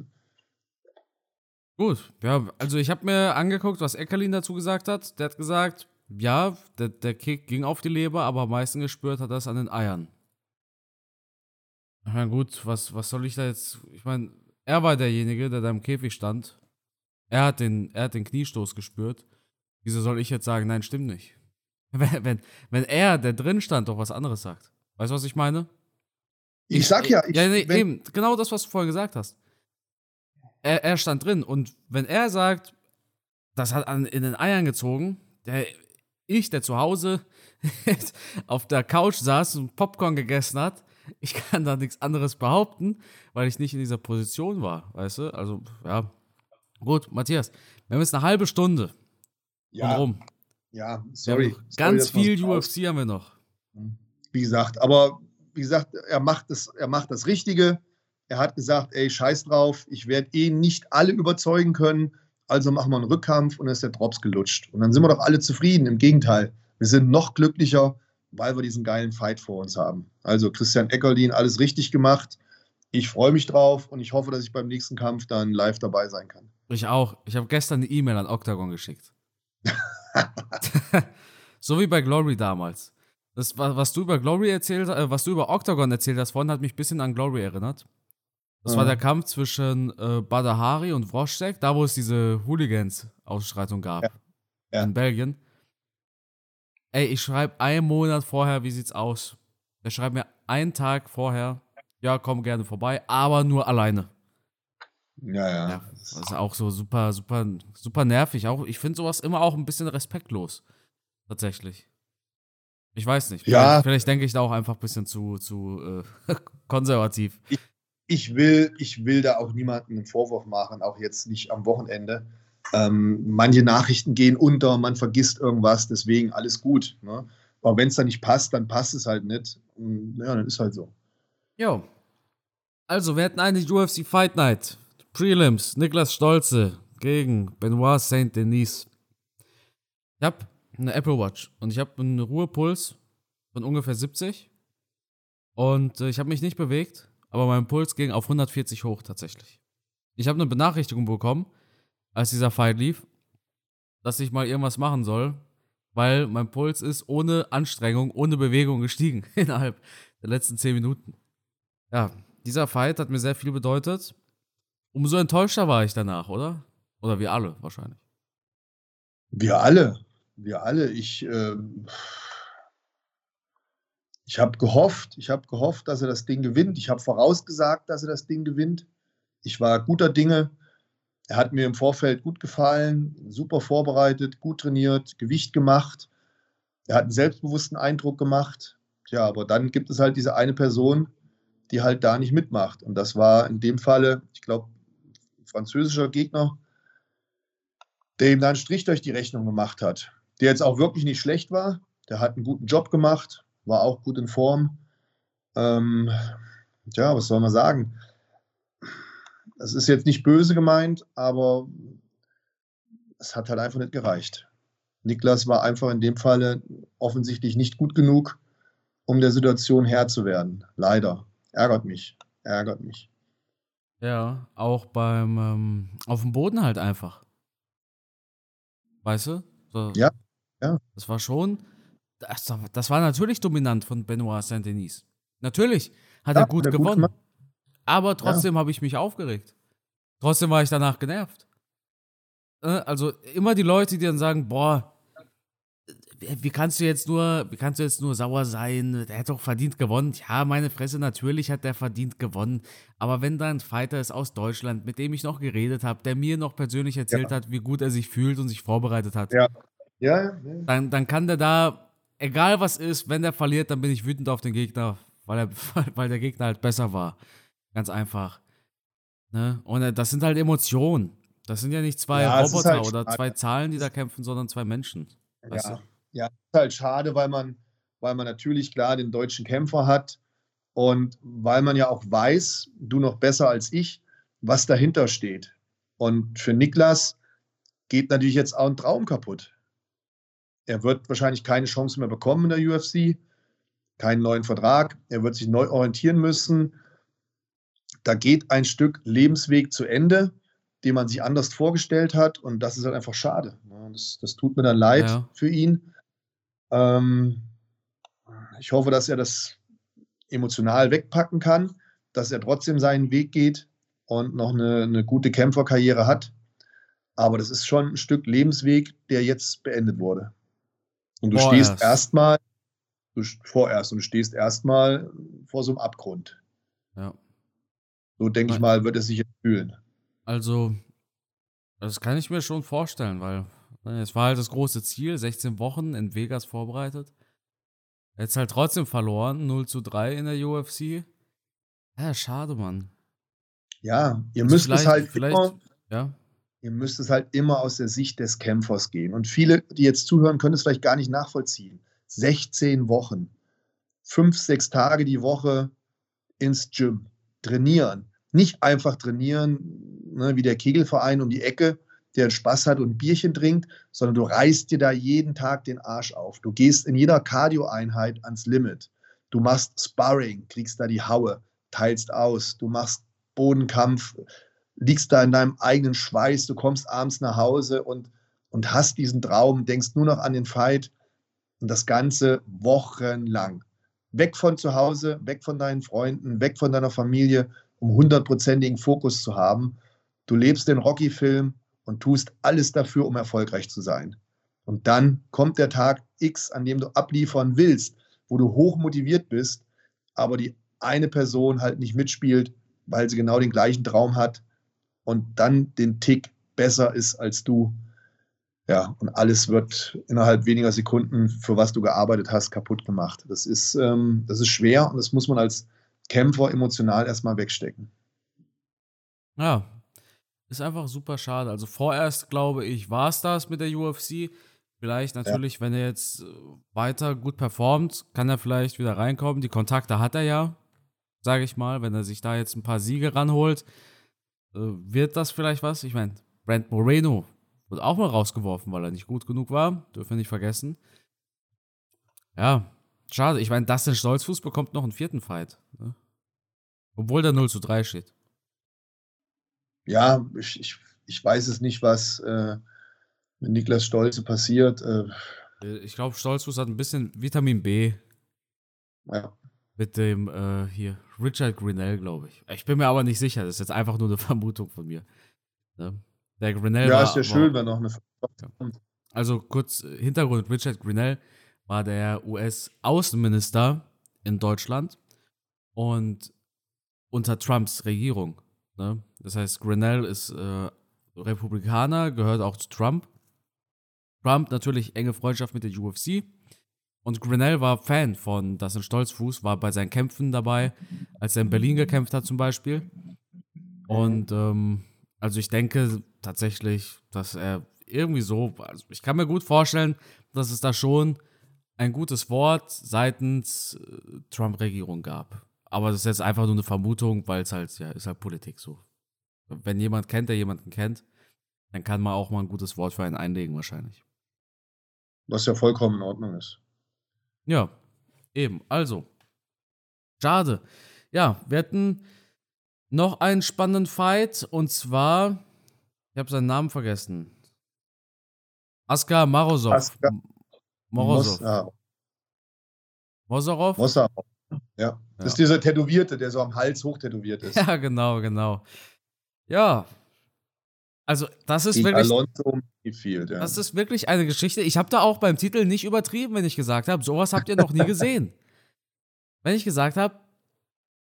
gut. Ja, also ich habe mir angeguckt, was Eckerlin dazu gesagt hat. Der hat gesagt, ja, der, der Kick ging auf die Leber, aber am meisten gespürt hat er es an den Eiern. Na gut, was, was soll ich da jetzt? Ich meine, er war derjenige, der da im Käfig stand. Er hat den, er hat den Kniestoß gespürt. Wieso soll ich jetzt sagen, nein, stimmt nicht? Wenn, wenn, wenn er, der drin stand, doch was anderes sagt. Weißt du, was ich meine? ich, sag ja, ich, ja, nee, eben, genau das, was du vorher gesagt hast. Er, er stand drin und wenn er sagt, das hat an, in den Eiern gezogen, der, ich, der zu Hause auf der Couch saß und Popcorn gegessen hat, ich kann da nichts anderes behaupten, weil ich nicht in dieser Position war, weißt du? Also, ja. Gut, Matthias, wir haben jetzt eine halbe Stunde ja, rum. ja, sorry. ganz viel UFC haben wir noch. Wie gesagt, aber wie gesagt, er macht das, er macht das Richtige. Er hat gesagt, ey, scheiß drauf, ich werde eh nicht alle überzeugen können, also machen wir einen Rückkampf und dann ist der Drops gelutscht. Und dann sind wir doch alle zufrieden. Im Gegenteil, wir sind noch glücklicher, weil wir diesen geilen Fight vor uns haben. Also Christian Eckerlin, alles richtig gemacht. Ich freue mich drauf und ich hoffe, dass ich beim nächsten Kampf dann live dabei sein kann. Ich auch. Ich habe gestern eine E-Mail an Octagon geschickt. so wie bei Glory damals. Das, wa- was du über Glory erzählt, äh, was du über Octagon erzählt hast vorhin, hat mich ein bisschen an Glory erinnert. Das war Mhm. der Kampf zwischen äh, Badahari und Wroschek, da wo es diese Hooligans-Ausschreitung gab. Ja. In Belgien. Ey, ich schreibe einen Monat vorher, wie sieht's aus? Der schreibt mir einen Tag vorher, ja, komm gerne vorbei, aber nur alleine. Ja, ja. Ja, das ist auch so super, super, super nervig. Auch, ich finde sowas immer auch ein bisschen respektlos. Tatsächlich. Ich weiß nicht. Ja. Vielleicht, vielleicht denke ich da auch einfach ein bisschen zu, zu äh, konservativ. ich will, ich will da auch niemandem einen Vorwurf machen, auch jetzt nicht am Wochenende. Ähm, manche Nachrichten gehen unter, man vergisst irgendwas, deswegen alles gut. Ne? Aber wenn es dann nicht passt, dann passt es halt nicht. Und, ja, dann ist halt so. Jo. Also, wir hatten eine UFC Fight Night. Prelims. Niklas Stolze gegen Benoit Saint Denis. Ich habe eine Apple Watch und ich habe einen Ruhepuls von ungefähr 70. Und äh, ich habe mich nicht bewegt, aber mein Puls ging auf 140 hoch tatsächlich. Ich habe eine Benachrichtigung bekommen, als dieser Fight lief. dass ich mal irgendwas machen soll, weil mein Puls ist ohne Anstrengung, ohne Bewegung gestiegen innerhalb der letzten zehn Minuten. Ja, dieser Fight hat mir sehr viel bedeutet. Umso enttäuschter war ich danach, oder? Oder wir alle wahrscheinlich. Wir alle. Wir alle. Ich, äh, ich habe gehofft, ich habe gehofft, dass er das Ding gewinnt. Ich habe vorausgesagt, dass er das Ding gewinnt. Ich war guter Dinge. Er hat mir im Vorfeld gut gefallen, super vorbereitet, gut trainiert, Gewicht gemacht. Er hat einen selbstbewussten Eindruck gemacht. Ja, aber dann gibt es halt diese eine Person, die halt da nicht mitmacht. Und das war in dem Falle, ich glaube, französischer Gegner, der ihm da einen Strich durch die Rechnung gemacht hat. Der jetzt auch wirklich nicht schlecht war. Der hat einen guten Job gemacht, war auch gut in Form. Ähm, ja, was soll man sagen? Es ist jetzt nicht böse gemeint, aber es hat halt einfach nicht gereicht. Niklas war einfach in dem Falle offensichtlich nicht gut genug, um der Situation Herr zu werden. Leider. Ärgert mich. Ärgert mich. Ja, auch beim ähm, auf dem Boden halt einfach. Weißt du? So, ja, ja. Das war schon. Das, das war natürlich dominant von Benoit Saint-Denis. Natürlich hat ja, er gut gewonnen. Gut aber trotzdem ja. habe ich mich aufgeregt. Trotzdem war ich danach genervt. Äh, also immer die Leute, die dann sagen, boah, wie kannst du jetzt nur, wie kannst du jetzt nur sauer sein? Der hat doch verdient gewonnen. Ja, meine Fresse, natürlich hat der verdient gewonnen. Aber wenn da ein Fighter ist aus Deutschland, mit dem ich noch geredet habe, der mir noch persönlich erzählt ja. hat, wie gut er sich fühlt und sich vorbereitet hat. Ja, ja. Dann, dann kann der da, egal was ist, wenn der verliert, dann bin ich wütend auf den Gegner, weil, er, weil der Gegner halt besser war. Ganz einfach. Ne? Und äh, das sind halt Emotionen. Das sind ja nicht zwei Roboter halt oder zwei Zahlen, die da kämpfen, sondern zwei Menschen. Weißt ja. du? Ja, ist halt schade, weil man, weil man natürlich klar den deutschen Kämpfer hat und weil man ja auch weiß, du noch besser als ich, was dahinter steht. Und für Niklas geht natürlich jetzt auch ein Traum kaputt. Er wird wahrscheinlich keine Chance mehr bekommen in der UFC, keinen neuen Vertrag. Er wird sich neu orientieren müssen. Da geht ein Stück Lebensweg zu Ende, den man sich anders vorgestellt hat. Und das ist halt einfach schade. Das, das tut mir dann leid ja. für ihn. Ähm, ich hoffe, dass er das emotional wegpacken kann, dass er trotzdem seinen Weg geht und noch eine, eine gute Kämpferkarriere hat. Aber das ist schon ein Stück Lebensweg, der jetzt beendet wurde. Und du vorerst. stehst erstmal, vorerst, und du stehst erstmal vor so einem Abgrund. Ja. So denke ich mal, wird es sich jetzt fühlen. Also, das kann ich mir schon vorstellen, weil Ne, es war halt das große Ziel, 16 Wochen in Vegas vorbereitet. Jetzt halt trotzdem verloren, 0 zu 3 in der UFC. Ja, schade, Mann. Ja, ihr also müsst es halt immer, ja. ihr müsst es halt immer aus der Sicht des Kämpfers gehen. Und viele, die jetzt zuhören, können es vielleicht gar nicht nachvollziehen. 16 Wochen, fünf, sechs Tage die Woche ins Gym, trainieren. Nicht einfach trainieren, ne, wie der Kegelverein um die Ecke, der Spaß hat und ein Bierchen trinkt, sondern du reißt dir da jeden Tag den Arsch auf. Du gehst in jeder Cardio-Einheit ans Limit. Du machst Sparring, kriegst da die Haue, teilst aus. Du machst Bodenkampf, liegst da in deinem eigenen Schweiß. Du kommst abends nach Hause und, und hast diesen Traum, denkst nur noch an den Fight und das Ganze wochenlang. Weg von zu Hause, weg von deinen Freunden, weg von deiner Familie, um hundertprozentigen Fokus zu haben. Du lebst den Rocky-Film, und tust alles dafür, um erfolgreich zu sein. Und dann kommt der Tag X, an dem du abliefern willst, wo du hoch motiviert bist, aber die eine Person halt nicht mitspielt, weil sie genau den gleichen Traum hat und dann den Tick besser ist als du. Ja, und alles wird innerhalb weniger Sekunden, für was du gearbeitet hast, kaputt gemacht. Das ist, ähm, das ist schwer und das muss man als Kämpfer emotional erstmal wegstecken. Ja, ist einfach super schade. Also vorerst glaube ich, war es das mit der UFC. Vielleicht natürlich, ja. wenn er jetzt äh, weiter gut performt, kann er vielleicht wieder reinkommen. Die Kontakte hat er ja, sage ich mal. Wenn er sich da jetzt ein paar Siege ranholt, äh, wird das vielleicht was? Ich meine, Brent Moreno wird auch mal rausgeworfen, weil er nicht gut genug war. Dürfen wir nicht vergessen. Ja, schade. Ich meine, Dustin Stolzfuß bekommt noch einen vierten Fight. Ne? Obwohl der 0 zu 3 steht ja, ich, ich, ich weiß es nicht, was, äh, mit Niklas Stolze passiert. Äh, Äh, Ich glaube, Stolzfuß hat ein bisschen Vitamin B ja. mit dem äh, hier Richard Grinnell, glaube ich. Ich bin mir aber nicht sicher. Das ist jetzt einfach nur eine Vermutung von mir. Ne? Der Grinnell ja, war, ist ja war, schön, wenn noch eine kommt. Also kurz äh, Hintergrund: Richard Grinnell war der US-Außenminister in Deutschland und unter Trumps Regierung. Ne? Das heißt, Grinnell ist äh, Republikaner, gehört auch zu Trump. Trump natürlich enge Freundschaft mit der UFC. Und Grinnell war Fan von Das sind Stolzfuß, war bei seinen Kämpfen dabei, als er in Berlin gekämpft hat zum Beispiel. Und ähm, also ich denke tatsächlich, dass er irgendwie so, also ich kann mir gut vorstellen, dass es da schon ein gutes Wort seitens äh, Trump-Regierung gab. Aber das ist jetzt einfach nur eine Vermutung, weil es halt, ja, ist halt Politik so. Wenn jemand kennt, der jemanden kennt, dann kann man auch mal ein gutes Wort für einen einlegen wahrscheinlich. Was ja vollkommen in Ordnung ist. Ja, eben. Also, schade. Ja, wir hatten noch einen spannenden Fight und zwar, ich habe seinen Namen vergessen. Askar Marozov. Askar Morozov. Mos, ja, Mosorov? Mossa. Ja. Das ist dieser Tätowierte, der so am Hals hochtätowiert ist. Ja, genau, genau. Ja. Also, das ist Gegen wirklich. Alonso Field, ja. Das ist wirklich eine Geschichte. Ich habe da auch beim Titel nicht übertrieben, wenn ich gesagt habe, sowas habt ihr noch nie gesehen. wenn ich gesagt habe,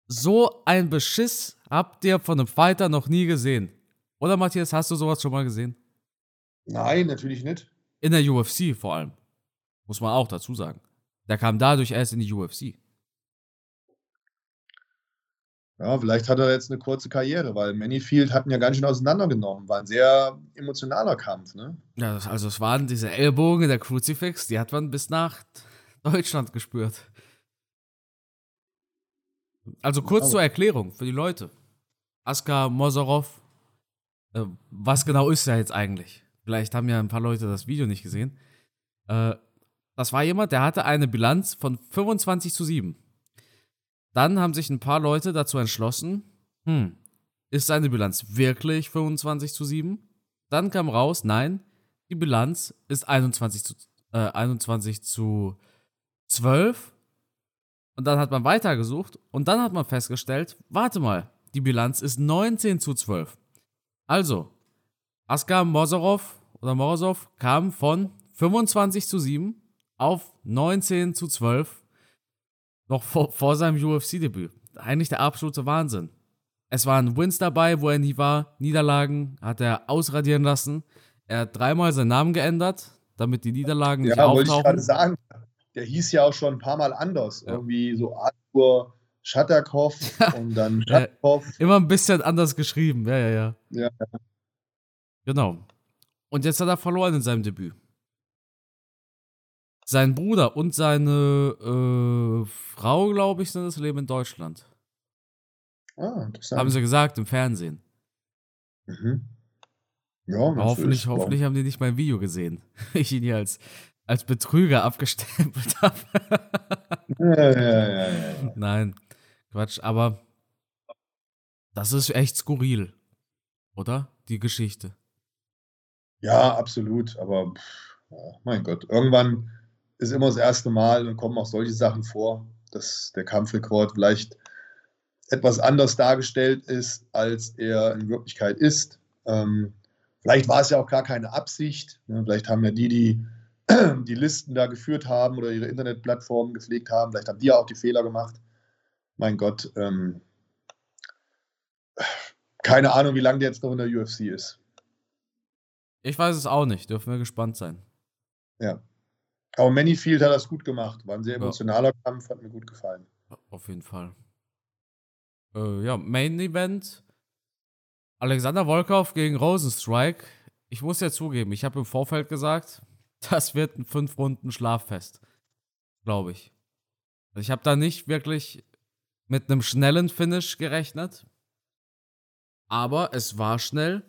so ein Beschiss habt ihr von einem Fighter noch nie gesehen. Oder Matthias, hast du sowas schon mal gesehen? Nein, natürlich nicht. In der UFC vor allem. Muss man auch dazu sagen. Der kam dadurch erst in die UFC. Ja, vielleicht hat er jetzt eine kurze Karriere, weil Manyfield hatten ja ganz schön auseinandergenommen. War ein sehr emotionaler Kampf, ne? Ja, also es waren diese Ellbogen der Crucifix, die hat man bis nach Deutschland gespürt. Also kurz Oh. zur Erklärung für die Leute. Askar Mosorov, äh, was genau ist er jetzt eigentlich? Vielleicht haben ja ein paar Leute das Video nicht gesehen. Äh, das war jemand, der hatte eine Bilanz von 25 zu 7. Dann haben sich ein paar Leute dazu entschlossen, hm, ist seine Bilanz wirklich 25 zu 7? Dann kam raus, nein, die Bilanz ist 21 zu, äh, 21 zu 12. Und dann hat man weitergesucht und dann hat man festgestellt, warte mal, die Bilanz ist 19 zu 12. Also, Askar Mosorov oder Morozov kam von 25 zu 7 auf 19 zu 12 noch vor, vor seinem UFC-Debüt. Eigentlich der absolute Wahnsinn. Es waren Wins dabei, wo er nie war. Niederlagen hat er ausradieren lassen. Er hat dreimal seinen Namen geändert, damit die Niederlagen nicht Ja, wollte ich auftauchen. gerade sagen. Der hieß ja auch schon ein paar Mal anders. Ja. Irgendwie so Arthur Schatterkopf und dann Ja. Schatterkopf. Immer ein bisschen anders geschrieben. Ja, ja, ja. Ja. Genau. Und jetzt hat er verloren in seinem Debüt. Sein Bruder und seine äh, Frau, glaube ich, sind das leben in Deutschland. Ah, interessant. Haben sie gesagt im Fernsehen. Mhm. Ja, hoffentlich, natürlich. hoffentlich haben die nicht mein Video gesehen. ich ihn hier als, als Betrüger abgestempelt habe. Ja, ja, ja, ja, ja. Nein, Quatsch, aber das ist echt skurril. Oder? Die Geschichte. Ja, absolut. Aber pff, ja, mein Gott, irgendwann ist immer das erste Mal und kommen auch solche Sachen vor, dass der Kampfrekord vielleicht etwas anders dargestellt ist, als er in Wirklichkeit ist. Ähm, vielleicht war es ja auch gar keine Absicht. Ne? Vielleicht haben ja die, die die Listen da geführt haben oder ihre Internetplattformen gepflegt haben, vielleicht haben die ja auch die Fehler gemacht. Mein Gott, ähm, keine Ahnung, wie lange der jetzt noch in der UFC ist. Ich weiß es auch nicht, dürfen wir gespannt sein. Ja. Aber Manyfield hat das gut gemacht. War ein sehr Ja. emotionaler Kampf, hat mir gut gefallen. Auf jeden Fall. Äh, ja, Main Event. Alexander Volkov gegen Rosenstrike. Ich muss ja zugeben, ich habe im Vorfeld gesagt, das wird ein 5 Runden Schlaffest. Glaube ich. Also ich habe da nicht wirklich mit einem schnellen Finish gerechnet. Aber es war schnell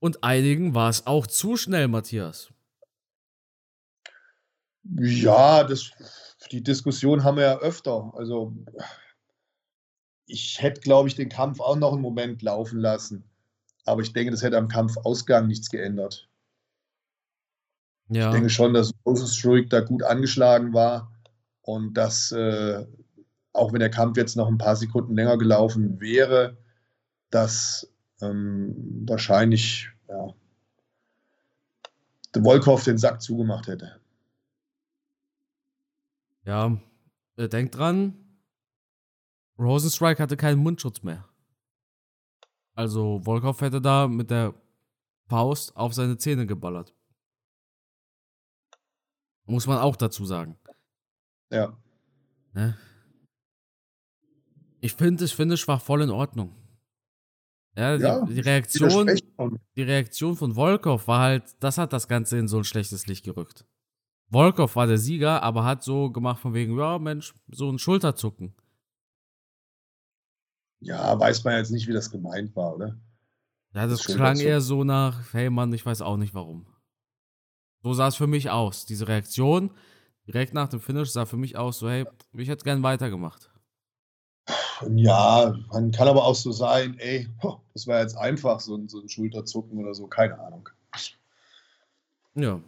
und einigen war es auch zu schnell, Matthias. Ja, das, die Diskussion haben wir ja öfter. Also ich hätte, glaube ich, den Kampf auch noch einen Moment laufen lassen. Aber ich denke, das hätte am Kampfausgang nichts geändert. Ja. Ich denke schon, dass Rosenstruik da gut angeschlagen war und dass, äh, auch wenn der Kampf jetzt noch ein paar Sekunden länger gelaufen wäre, dass ähm, wahrscheinlich ja, der Wolkow den Sack zugemacht hätte. Ja, äh, denkt dran, Rosenstrike hatte keinen Mundschutz mehr. Also Volkov hätte da mit der Faust auf seine Zähne geballert. Muss man auch dazu sagen. Ja. Ne? Ich finde, ich finde, es war voll in Ordnung. Ja, die, ja, die Reaktion, die Reaktion von Volkov war halt, das hat das Ganze in so ein schlechtes Licht gerückt. Volkov war der Sieger, aber hat so gemacht von wegen, ja, Mensch, so ein Schulterzucken. Ja, weiß man jetzt nicht, wie das gemeint war, oder? Ja, das, das klang eher so nach, hey Mann, ich weiß auch nicht warum. So sah es für mich aus. Diese Reaktion direkt nach dem Finish sah für mich aus, so, hey, ich hätte gern weitergemacht. Ja, man kann aber auch so sein, ey, das war jetzt einfach so ein, so ein Schulterzucken oder so, keine Ahnung. Ja.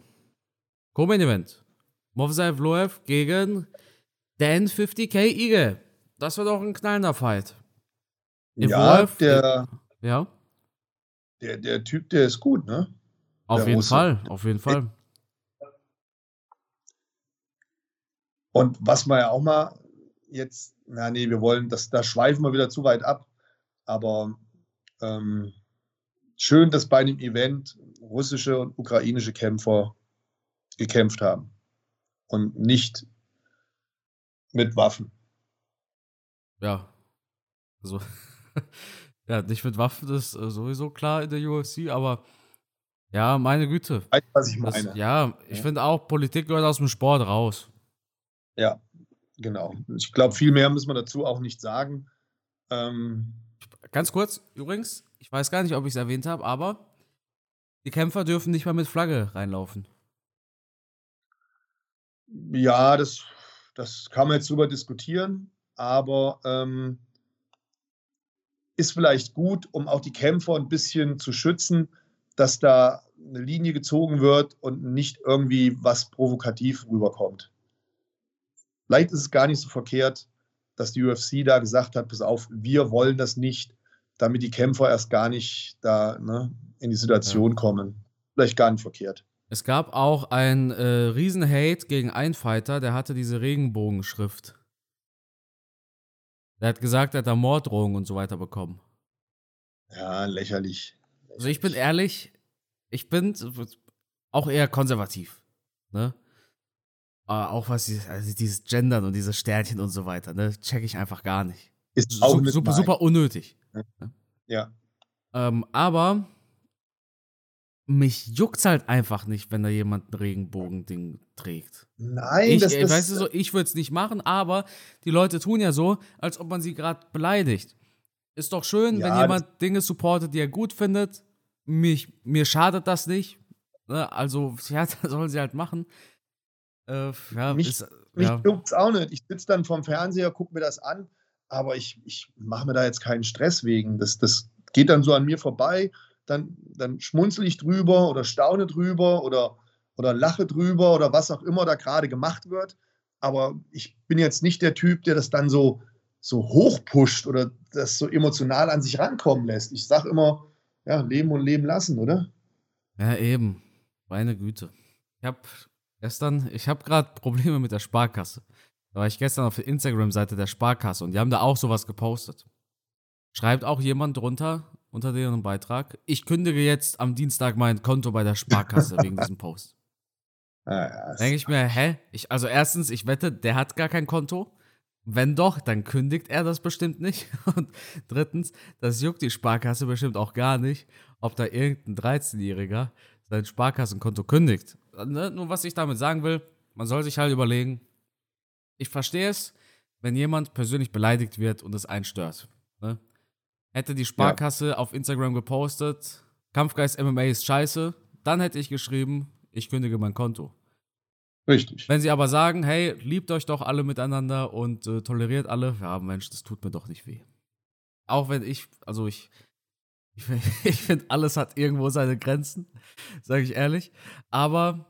Co-Main Event. Movsai Vloev gegen Dan 50k Ige. Das wird auch ein knallender Fight. Ja, der, ja. Der, der Typ, der ist gut, ne? Auf der jeden Russe. Fall, auf jeden Fall. Und was man ja auch mal jetzt, na nee, wir wollen, das, da schweifen wir wieder zu weit ab, aber ähm, schön, dass bei dem Event russische und ukrainische Kämpfer gekämpft haben und nicht mit Waffen. Ja, also ja, nicht mit Waffen ist äh, sowieso klar in der UFC, aber ja, meine Güte. Weißt was ich meine? Das, ja, ich ja. finde auch, Politik gehört aus dem Sport raus. Ja, genau. Ich glaube, viel mehr müssen wir dazu auch nicht sagen. Ähm, Ganz kurz, übrigens, ich weiß gar nicht, ob ich es erwähnt habe, aber die Kämpfer dürfen nicht mal mit Flagge reinlaufen. Ja, das, das kann man jetzt drüber diskutieren, aber ähm, ist vielleicht gut, um auch die Kämpfer ein bisschen zu schützen, dass da eine Linie gezogen wird und nicht irgendwie was provokativ rüberkommt. Vielleicht ist es gar nicht so verkehrt, dass die UFC da gesagt hat, pass auf, wir wollen das nicht, damit die Kämpfer erst gar nicht da ne, in die Situation ja. kommen. Vielleicht gar nicht verkehrt. Es gab auch ein äh, Riesen-Hate gegen einen Fighter, der hatte diese Regenbogenschrift. Der hat gesagt, er hat da Morddrohungen und so weiter bekommen. Ja, lächerlich. Also ich bin ehrlich, ich bin auch eher konservativ. Ne? Aber auch was dieses, also dieses Gendern und diese Sternchen und so weiter, ne, check ich einfach gar nicht. Ist auch super, super, super unnötig. Ja. Ja. Ähm, aber mich juckt's halt einfach nicht, wenn da jemand ein Regenbogending trägt. Nein, ich, das äh, weißt du so, ich würde es nicht machen, aber die Leute tun ja so, als ob man sie gerade beleidigt. Ist doch schön, ja, wenn jemand Dinge supportet, die er gut findet. Mich, mir schadet das nicht. Ne? Also, ja, sollen sie halt machen. Äh, ja, mich ist, mich ja. juckt's auch nicht. Ich sitze dann vorm Fernseher, gucke mir das an, aber ich, ich mache mir da jetzt keinen Stress wegen. Das, das geht dann so an mir vorbei dann, dann schmunzel ich drüber oder staune drüber oder, oder lache drüber oder was auch immer da gerade gemacht wird. Aber ich bin jetzt nicht der Typ, der das dann so, so hochpusht oder das so emotional an sich rankommen lässt. Ich sage immer, ja, leben und leben lassen, oder? Ja, eben. Meine Güte. Ich habe gestern, ich habe gerade Probleme mit der Sparkasse. Da war ich gestern auf der Instagram-Seite der Sparkasse und die haben da auch sowas gepostet. Schreibt auch jemand drunter, unter deren Beitrag. Ich kündige jetzt am Dienstag mein Konto bei der Sparkasse wegen diesem Post. Ah, Denke ich mir, hä? Ich, also erstens, ich wette, der hat gar kein Konto. Wenn doch, dann kündigt er das bestimmt nicht. Und drittens, das juckt die Sparkasse bestimmt auch gar nicht, ob da irgendein 13-Jähriger sein Sparkassenkonto kündigt. Ne? Nur was ich damit sagen will, man soll sich halt überlegen, ich verstehe es, wenn jemand persönlich beleidigt wird und es einstört. Ne? hätte die Sparkasse ja. auf Instagram gepostet, Kampfgeist MMA ist scheiße, dann hätte ich geschrieben, ich kündige mein Konto. Richtig. Wenn sie aber sagen, hey, liebt euch doch alle miteinander und äh, toleriert alle, ja, Mensch, das tut mir doch nicht weh. Auch wenn ich, also ich, ich, finde, alles hat irgendwo seine Grenzen, sage ich ehrlich. Aber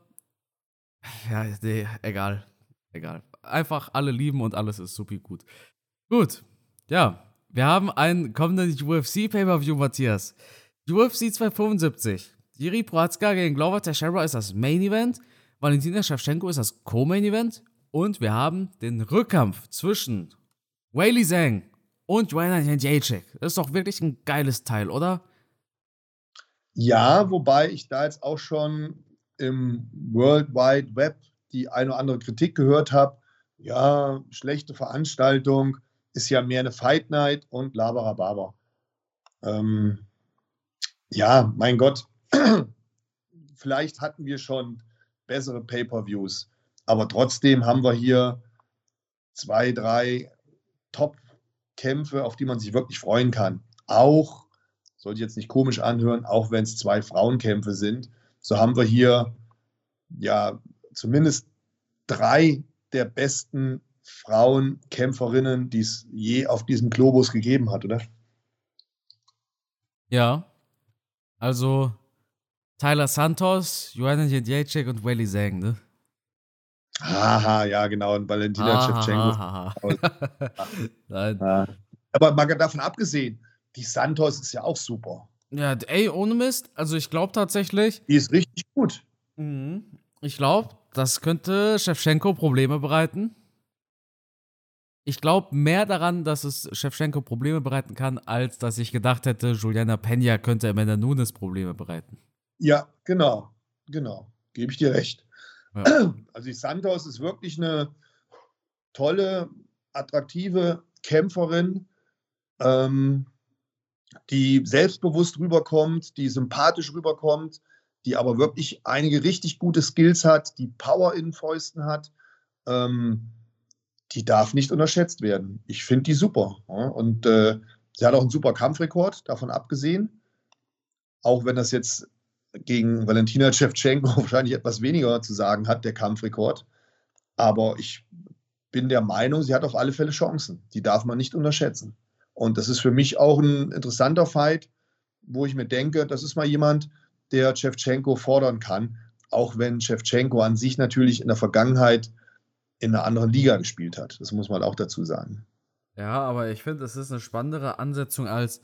Ja, nee, egal. Egal. Einfach alle lieben und alles ist supi gut. Gut. Ja, wir haben einen kommenden UFC Pay-Per-View, Matthias. UFC 275. Jiri Prohatzka gegen Glover Teixeira ist das Main Event. Valentina Shevchenko ist das Co-Main Event. Und wir haben den Rückkampf zwischen Whaley Zhang und Joanna Jędrzejczyk. Das ist doch wirklich ein geiles Teil, oder? Ja, wobei ich da jetzt auch schon im World Wide Web die eine oder andere Kritik gehört habe. Ja, schlechte Veranstaltung, ist ja mehr eine Fight Night und Labarababa. Ähm, ja, mein Gott, vielleicht hatten wir schon bessere Pay-per-Views, aber trotzdem haben wir hier zwei, drei Top-Kämpfe, auf die man sich wirklich freuen kann. Auch, sollte jetzt nicht komisch anhören, auch wenn es zwei Frauenkämpfe sind, so haben wir hier ja zumindest drei der besten Frauenkämpferinnen, die es je auf diesem Globus gegeben hat, oder? Ja. Also Tyler Santos, Joanna Jędrzejczyk und Welly Zhang, ne? Haha, ja, genau. Und Valentina Shevchenko. Aber mal davon abgesehen, die Santos ist ja auch super. Ja, ey, ohne Mist. Also ich glaube tatsächlich. Die ist richtig gut. Mhm. Ich glaube, das könnte Shevchenko Probleme bereiten. Ich glaube mehr daran, dass es Shevchenko Probleme bereiten kann, als dass ich gedacht hätte, Juliana Pena könnte Amanda Nunes Probleme bereiten. Ja, genau. Genau. Gebe ich dir recht. Ja. Also die Santos ist wirklich eine tolle, attraktive Kämpferin, ähm, die selbstbewusst rüberkommt, die sympathisch rüberkommt, die aber wirklich einige richtig gute Skills hat, die Power in Fäusten hat. Ähm, die darf nicht unterschätzt werden. Ich finde die super. Und äh, sie hat auch einen super Kampfrekord, davon abgesehen. Auch wenn das jetzt gegen Valentina Shevchenko wahrscheinlich etwas weniger zu sagen hat, der Kampfrekord. Aber ich bin der Meinung, sie hat auf alle Fälle Chancen. Die darf man nicht unterschätzen. Und das ist für mich auch ein interessanter Fight, wo ich mir denke, das ist mal jemand, der Shevchenko fordern kann, auch wenn Shevchenko an sich natürlich in der Vergangenheit in einer anderen Liga gespielt hat. Das muss man auch dazu sagen. Ja, aber ich finde, es ist eine spannendere Ansetzung als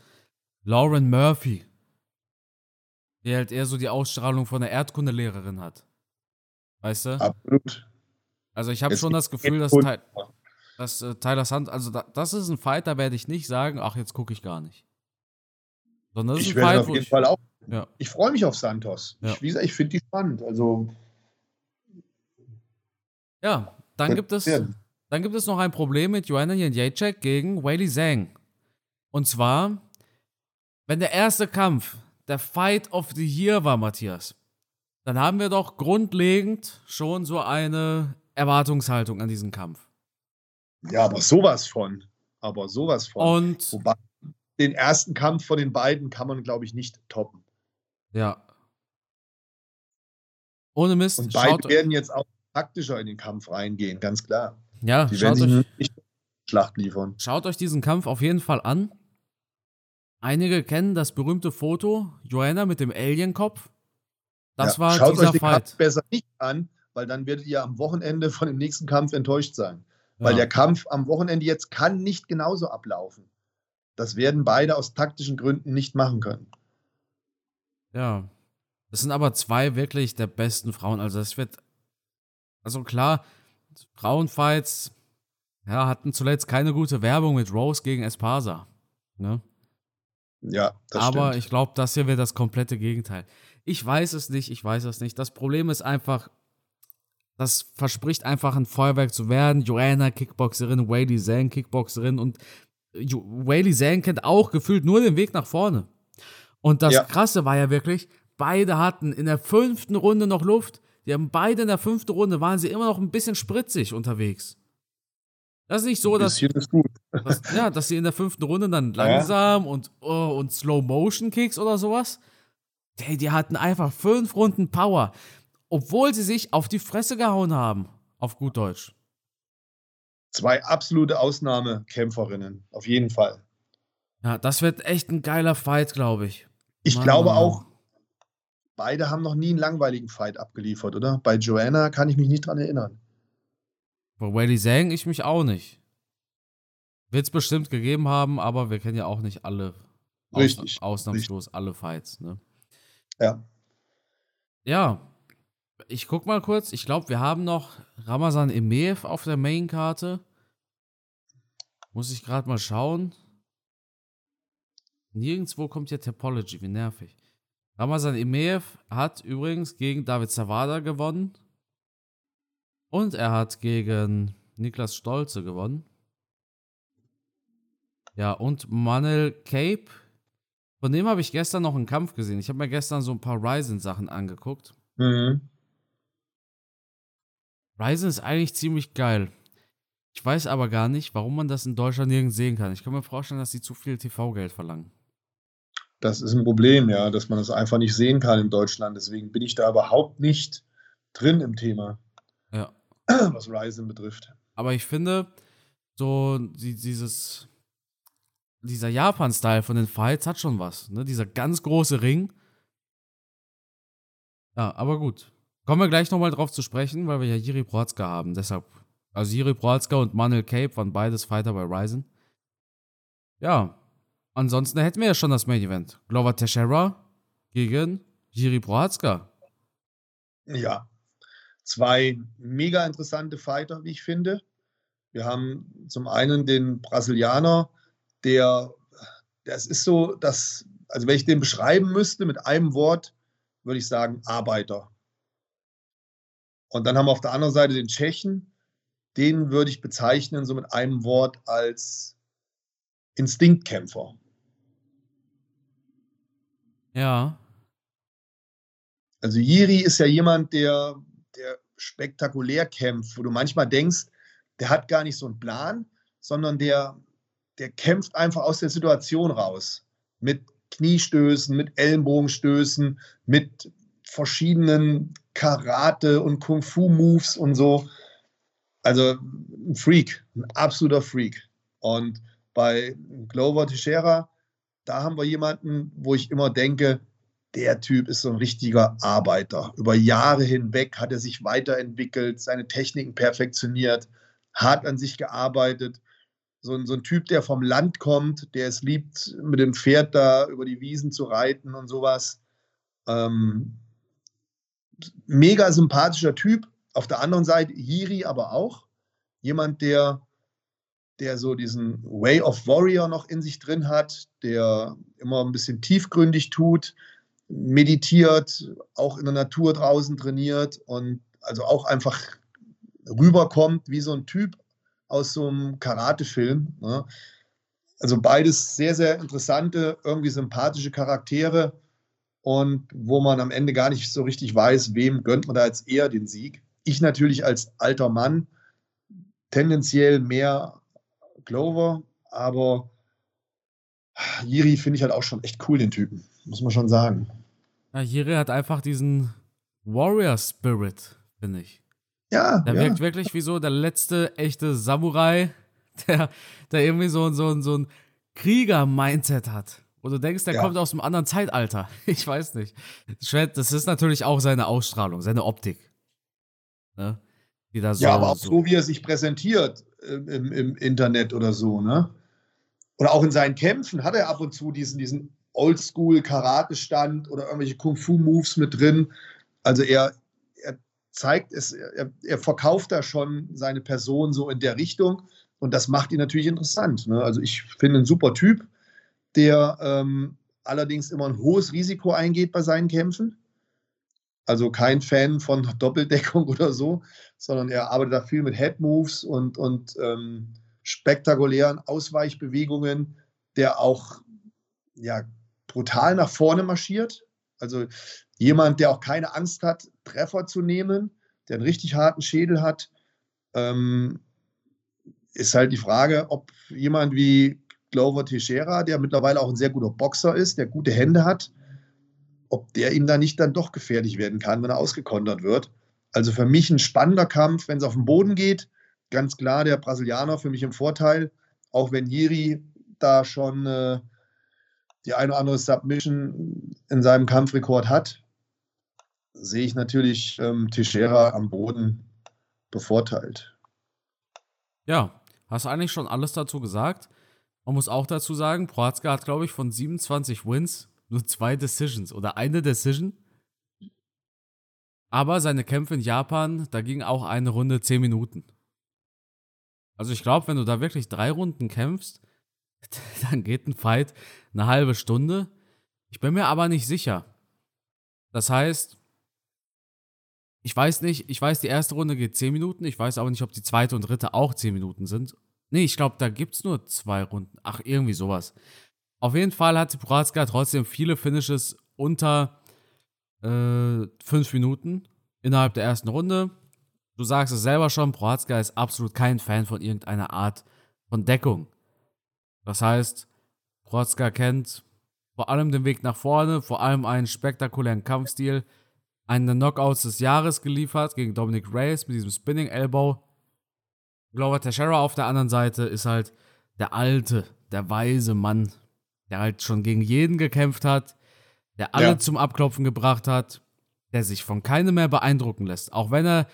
Lauren Murphy, die halt eher so die Ausstrahlung von einer Erdkundelehrerin hat. Weißt du? Absolut. Also ich habe schon das Gefühl, dass, Ty dass äh, Tyler Sand, also da, das ist ein Fight, da werde ich nicht sagen, ach, jetzt gucke ich gar nicht. Sondern das ist ich ein Fight, auf jeden Fall auch ja. Ich freue mich auf Santos. Ja. Ich, wie gesagt, ich finde die spannend. Also. Ja, dann gibt es, dann gibt es noch ein Problem mit Joanna Jędrzejczyk gegen Weili Zhang. Und zwar, wenn der erste Kampf der Fight of the Year war, Matthias, dann haben wir doch grundlegend schon so eine Erwartungshaltung an diesen Kampf. Ja, aber sowas von. Aber sowas von. Und Wobei den ersten Kampf von den beiden kann man, glaube ich, nicht toppen. Ja. Ohne Mist. Und beide werden jetzt auch taktischer in den Kampf reingehen, ganz klar. Ja, Die werden sich nicht Schlacht liefern. Schaut euch diesen Kampf auf jeden Fall an. Einige kennen das berühmte Foto Joanna mit dem Alien-Kopf. Das ja, war schaut dieser euch den Fight. Kampf besser nicht an, weil dann werdet ihr am Wochenende von dem nächsten Kampf enttäuscht sein. Ja. Weil der Kampf am Wochenende jetzt kann nicht genauso ablaufen. Das werden beide aus taktischen Gründen nicht machen können. Ja. Das sind aber zwei wirklich der besten Frauen. Also es wird. Also klar, Frauenfights ja, hatten zuletzt keine gute Werbung mit Rose gegen Espasa. Ne? Ja, das Aber stimmt. ich glaube, das hier wird das komplette Gegenteil. Ich weiß es nicht, ich weiß es nicht. Das Problem ist einfach, das verspricht einfach ein Feuerwerk zu werden. Joanna, Kickboxerin, Whaley Zhang, Kickboxerin und Whaley Zhang kennt auch gefühlt nur den Weg nach vorne. Und das ja. Krasse war ja wirklich, beide hatten in der fünften Runde noch Luft. Die haben beide in der fünften Runde, waren sie immer noch ein bisschen spritzig unterwegs. Das ist nicht so, dass, dass, ja, dass sie in der fünften Runde dann langsam ja. und, oh, und Slow-Motion-Kicks oder sowas. Hey, die hatten einfach fünf Runden Power, obwohl sie sich auf die Fresse gehauen haben, auf gut Deutsch. Zwei absolute Ausnahmekämpferinnen, auf jeden Fall. Ja, das wird echt ein geiler Fight, glaube ich. Ich Mann, glaube Mann. auch, beide haben noch nie einen langweiligen Fight abgeliefert, oder? Bei Joanna kann ich mich nicht dran erinnern. Bei Weili Zhang ich mich auch nicht. Wird es bestimmt gegeben haben, aber wir kennen ja auch nicht alle. Richtig. ausnahmslos richtig. alle Fights, ne? Ja. Ja. Ich guck mal kurz. Ich glaube, wir haben noch Ramazan Emeev auf der Main-Karte. Muss ich gerade mal schauen. Nirgendwo kommt hier Topology, wie nervig. Ramazan Emeev hat übrigens gegen David Zavada gewonnen. Und er hat gegen Niklas Stolze gewonnen. Ja, und Manel Cape. Von dem habe ich gestern noch einen Kampf gesehen. Ich habe mir gestern so ein paar Ryzen-Sachen angeguckt. Mhm. Ryzen ist eigentlich ziemlich geil. Ich weiß aber gar nicht, warum man das in Deutschland nirgends sehen kann. Ich kann mir vorstellen, dass sie zu viel TV-Geld verlangen. Das ist ein Problem, ja, dass man das einfach nicht sehen kann in Deutschland. Deswegen bin ich da überhaupt nicht drin im Thema. Ja. Was Ryzen betrifft. Aber ich finde, so dieses, dieser Japan-Style von den Fights hat schon was. Ne? Dieser ganz große Ring. Ja, aber gut. Kommen wir gleich nochmal drauf zu sprechen, weil wir ja Jiri Prohatzka haben. Deshalb, also Jiri Prohatzka und Manuel Cape waren beides Fighter bei Ryzen. Ja, ansonsten hätten wir ja schon das Main Event. Glover Teixeira gegen Jiri Prohatzka. Ja, zwei mega interessante Fighter, wie ich finde. Wir haben zum einen den Brasilianer, der, das ist so, dass, also wenn ich den beschreiben müsste mit einem Wort, würde ich sagen Arbeiter. Und dann haben wir auf der anderen Seite den Tschechen, den würde ich bezeichnen so mit einem Wort als Instinktkämpfer. Ja. Also Jiri ist ja jemand, der, der spektakulär kämpft, wo du manchmal denkst, der hat gar nicht so einen Plan, sondern der, der kämpft einfach aus der Situation raus. Mit Kniestößen, mit Ellenbogenstößen, mit verschiedenen Karate- und Kung-Fu-Moves und so. Also ein Freak, ein absoluter Freak. Und bei Glover Teixeira, da haben wir jemanden, wo ich immer denke, der Typ ist so ein richtiger Arbeiter. Über Jahre hinweg hat er sich weiterentwickelt, seine Techniken perfektioniert, hart an sich gearbeitet so ein, so ein Typ, der vom Land kommt, der es liebt, mit dem Pferd da über die Wiesen zu reiten und sowas. Ähm, mega sympathischer Typ. Auf der anderen Seite Hiri aber auch. Jemand, der, der so diesen Way of Warrior noch in sich drin hat, der immer ein bisschen tiefgründig tut, meditiert, auch in der Natur draußen trainiert und also auch einfach rüberkommt wie so ein Typ aus so einem Karate-Film. Ne? Also beides sehr, sehr interessante, irgendwie sympathische Charaktere und wo man am Ende gar nicht so richtig weiß, wem gönnt man da jetzt eher den Sieg. Ich natürlich als alter Mann tendenziell mehr Clover, aber Jiri finde ich halt auch schon echt cool, den Typen, muss man schon sagen. Ja, Jiri hat einfach diesen Warrior Spirit, finde ich. Ja. Der ja. wirkt wirklich wie so der letzte echte Samurai, der, der irgendwie so, so, so ein Krieger-Mindset hat. Und du denkst, der ja. kommt aus einem anderen Zeitalter. Ich weiß nicht. Das ist natürlich auch seine Ausstrahlung, seine Optik. Ne? So, ja, aber auch so, so wie er sich präsentiert im, im, Internet oder so, ne? Oder auch in seinen Kämpfen hat er ab und zu diesen, diesen Oldschool-Karate-Stand oder irgendwelche Kung-Fu-Moves mit drin. Also er, zeigt es, er, er, verkauft da schon seine Person so in der Richtung und das macht ihn natürlich interessant. Ne? Also ich finde einen super Typ, der ähm, allerdings immer ein hohes Risiko eingeht bei seinen Kämpfen. Also kein Fan von Doppeldeckung oder so, sondern er arbeitet da viel mit Headmoves und, und ähm, spektakulären Ausweichbewegungen, der auch ja, brutal nach vorne marschiert. Also jemand, der auch keine Angst hat, Treffer zu nehmen, der einen richtig harten Schädel hat, ähm, ist halt die Frage, ob jemand wie Glover Teixeira, der mittlerweile auch ein sehr guter Boxer ist, der gute Hände hat, ob der ihm da nicht dann doch gefährlich werden kann, wenn er ausgekontert wird. Also für mich ein spannender Kampf, wenn es auf den Boden geht. Ganz klar der Brasilianer für mich im Vorteil, auch wenn Jiri da schon äh, die eine oder andere Submission in seinem Kampfrekord hat. sehe ich natürlich ähm, Teixeira am Boden bevorteilt. Ja, hast eigentlich schon alles dazu gesagt? Man muss auch dazu sagen, Prohatzka hat, glaube ich, von 27 Wins nur zwei Decisions oder eine Decision. Aber seine Kämpfe in Japan, da ging auch eine Runde 10 Minuten. Also ich glaube, wenn du da wirklich drei Runden kämpfst, dann geht ein Fight eine halbe Stunde. Ich bin mir aber nicht sicher. Das heißt, ich weiß nicht, ich weiß, die erste Runde geht 10 Minuten, ich weiß aber nicht, ob die zweite und dritte auch 10 Minuten sind. Nee, ich glaube, da gibt es nur zwei Runden. Ach, irgendwie sowas. Auf jeden Fall hatte Prohatzka trotzdem viele Finishes unter äh, fünf Minuten innerhalb der ersten Runde. Du sagst es selber schon, Prohatzka ist absolut kein Fan von irgendeiner Art von Deckung. Das heißt, Prohatzka kennt vor allem den Weg nach vorne, vor allem einen spektakulären Kampfstil, einen Knockouts des Jahres geliefert gegen Dominic Reyes mit diesem Spinning Elbow. Glover Teixeira auf der anderen Seite ist halt der alte, der weise Mann, der halt schon gegen jeden gekämpft hat, der alle ja. zum Abklopfen gebracht hat, der sich von keinem mehr beeindrucken lässt. Auch wenn er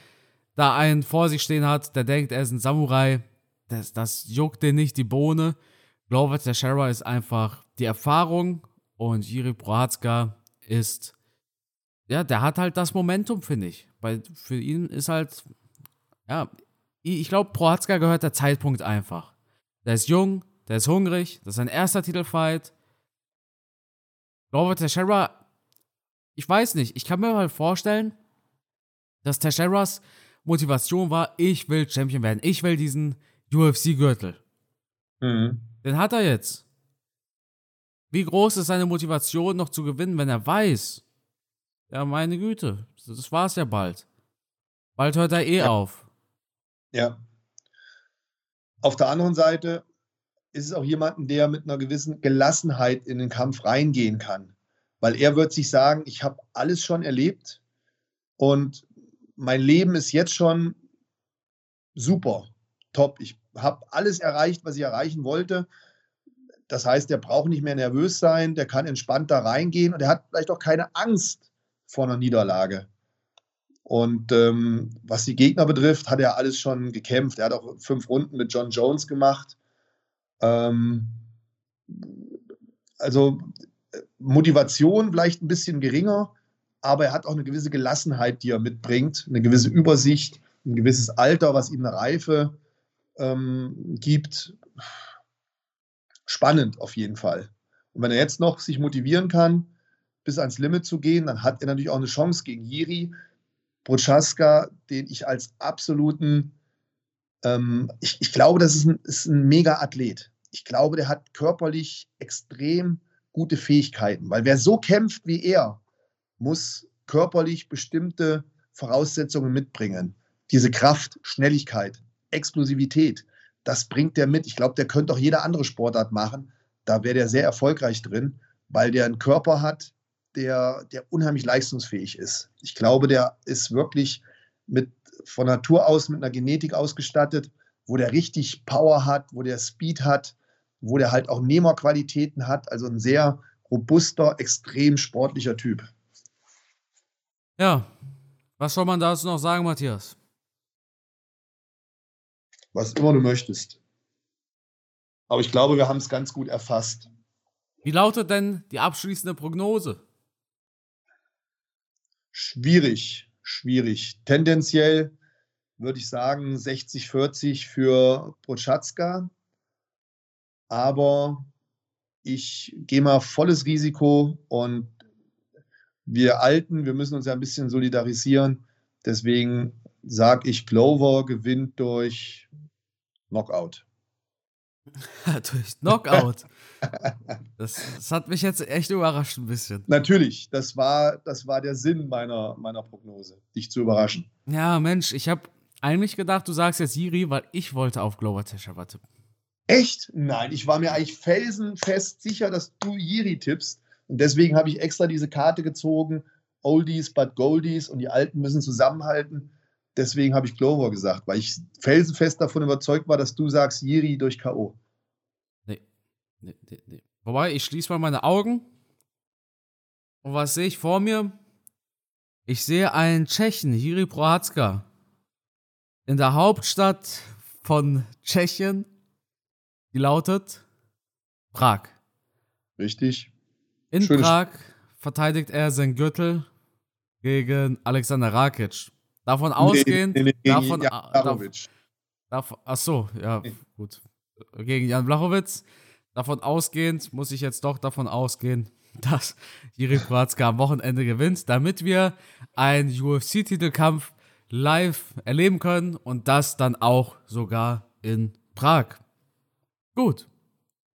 da einen vor sich stehen hat, der denkt, er ist ein Samurai, das, das juckt den nicht die Bohne. Glover Teixeira ist einfach die Erfahrung und Jiri Prohatzka ist, ja, der hat halt das Momentum, finde ich. Weil für ihn ist halt, ja, ich glaube, Prohatzka gehört der Zeitpunkt einfach. Der ist jung, der ist hungrig, das ist sein erster Titelfight. Robert Teixeira, ich weiß nicht, ich kann mir mal vorstellen, dass Teixeiras Motivation war, ich will Champion werden, ich will diesen UFC-Gürtel. Mhm. Den hat er jetzt. Wie groß ist seine Motivation noch zu gewinnen, wenn er weiß, ja, meine Güte, das war's ja bald. Bald hört er eh ja. auf. Ja. Auf der anderen Seite ist es auch jemanden, der mit einer gewissen Gelassenheit in den Kampf reingehen kann. Weil er wird sich sagen, ich habe alles schon erlebt und mein Leben ist jetzt schon super, top. Ich habe alles erreicht, was ich erreichen wollte. Das heißt, der braucht nicht mehr nervös sein, der kann entspannt da reingehen und er hat vielleicht auch keine Angst vor einer Niederlage. Und ähm, was die Gegner betrifft, hat er alles schon gekämpft. Er hat auch fünf Runden mit John Jones gemacht. Ähm, also Motivation vielleicht ein bisschen geringer, aber er hat auch eine gewisse Gelassenheit, die er mitbringt, eine gewisse Übersicht, ein gewisses Alter, was ihm eine Reife ähm, gibt. Spannend auf jeden Fall. Und wenn er jetzt noch sich motivieren kann, bis ans Limit zu gehen, dann hat er natürlich auch eine Chance gegen Jiri, Prochaska, den ich als absoluten, ähm, ich, ich, glaube, das ist ein, ist ein Mega-Athlet. Ich glaube, der hat körperlich extrem gute Fähigkeiten, weil wer so kämpft wie er, muss körperlich bestimmte Voraussetzungen mitbringen. Diese Kraft, Schnelligkeit, Explosivität, das bringt der mit. Ich glaube, der könnte auch jede andere Sportart machen. Da wäre der sehr erfolgreich drin, weil der einen Körper hat, der, der unheimlich leistungsfähig ist. Ich glaube, der ist wirklich mit, von Natur aus mit einer Genetik ausgestattet, wo der richtig Power hat, wo der Speed hat, wo der halt auch Nehmerqualitäten hat. Also ein sehr robuster, extrem sportlicher Typ. Ja, was soll man dazu noch sagen, Matthias? Was immer du möchtest. Aber ich glaube, wir haben es ganz gut erfasst. Wie lautet denn die abschließende Prognose? Schwierig, schwierig. Tendenziell würde ich sagen 60-40 für Prochatzka. Aber ich gehe mal volles Risiko und wir Alten, wir müssen uns ja ein bisschen solidarisieren. Deswegen sage ich, Clover gewinnt durch Knockout. durch Knockout. Das, das, hat mich jetzt echt überrascht ein bisschen. Natürlich, das war, das war der Sinn meiner, meiner Prognose, dich zu überraschen. Ja, Mensch, ich habe eigentlich gedacht, du sagst jetzt Siri, weil ich wollte auf Glover Teixeira tippen. Echt? Nein, ich war mir eigentlich felsenfest sicher, dass du Jiri tippst. Und deswegen habe ich extra diese Karte gezogen. Oldies but Goldies und die Alten müssen zusammenhalten. Deswegen habe ich Glover gesagt, weil ich felsenfest davon überzeugt war, dass du sagst Jiri durch K.O. Nee, nee, nee. Wobei, ich schließe mal meine Augen. Und was sehe ich vor mir? Ich sehe einen Tschechen, Jiri Prohatska, in der Hauptstadt von Tschechien, die lautet Prag. Richtig. In Schönes Prag verteidigt er seinen Gürtel gegen Alexander Rakic. Davon ausgehend. Nee, nee, nee, davon, Blachowitz. Davon, ach so, ja, gut. Gegen Jan Blachowitz. Davon ausgehend muss ich jetzt doch davon ausgehen, dass Jiri Prohatzka am Wochenende gewinnt, damit wir einen UFC-Titelkampf live erleben können und das dann auch sogar in Prag. Gut.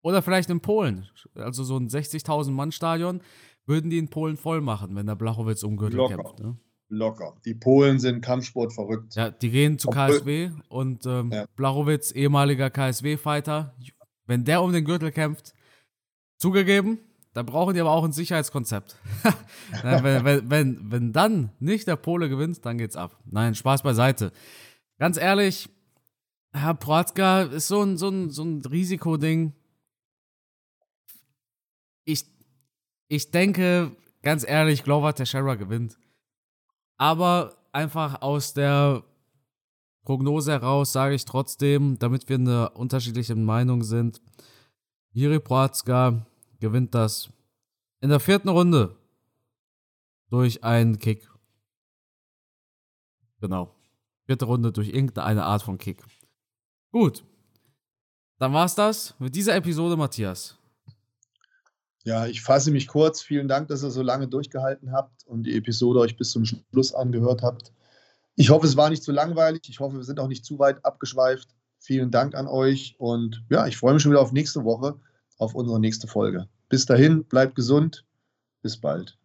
Oder vielleicht in Polen. Also so ein 60.000 Mann Stadion würden die in Polen voll machen, wenn der Blachowitz um Gürtel Locker. kämpft. Ne? Locker. Die Polen sind Kampfsport verrückt. Ja, die gehen zu KSW und ähm, ja. Blachowitz, ehemaliger KSW-Fighter, wenn der um den Gürtel kämpft, zugegeben, da brauchen die aber auch ein Sicherheitskonzept. wenn, wenn, wenn, wenn dann nicht der Pole gewinnt, dann geht's ab. Nein, Spaß beiseite. Ganz ehrlich, Herr Proatzka ist so ein, so ein, so ein Risikoding. Ich, ich denke, ganz ehrlich, Glover Teixeira gewinnt. Aber einfach aus der Prognose heraus sage ich trotzdem, damit wir in einer unterschiedlichen Meinung sind, Jiri Proatzka gewinnt das in der vierten Runde durch einen Kick. Genau. Vierte Runde durch irgendeine Art von Kick. Gut. Dann war's das mit dieser Episode, Matthias. Ja, ich fasse mich kurz. Vielen Dank, dass ihr so lange durchgehalten habt und die Episode euch bis zum Schluss angehört habt. Ich hoffe, es war nicht zu langweilig. Ich hoffe, wir sind auch nicht zu weit abgeschweift. Vielen Dank an euch und ja, ich freue mich schon wieder auf nächste Woche, auf unsere nächste Folge. Bis dahin, bleibt gesund. Bis bald.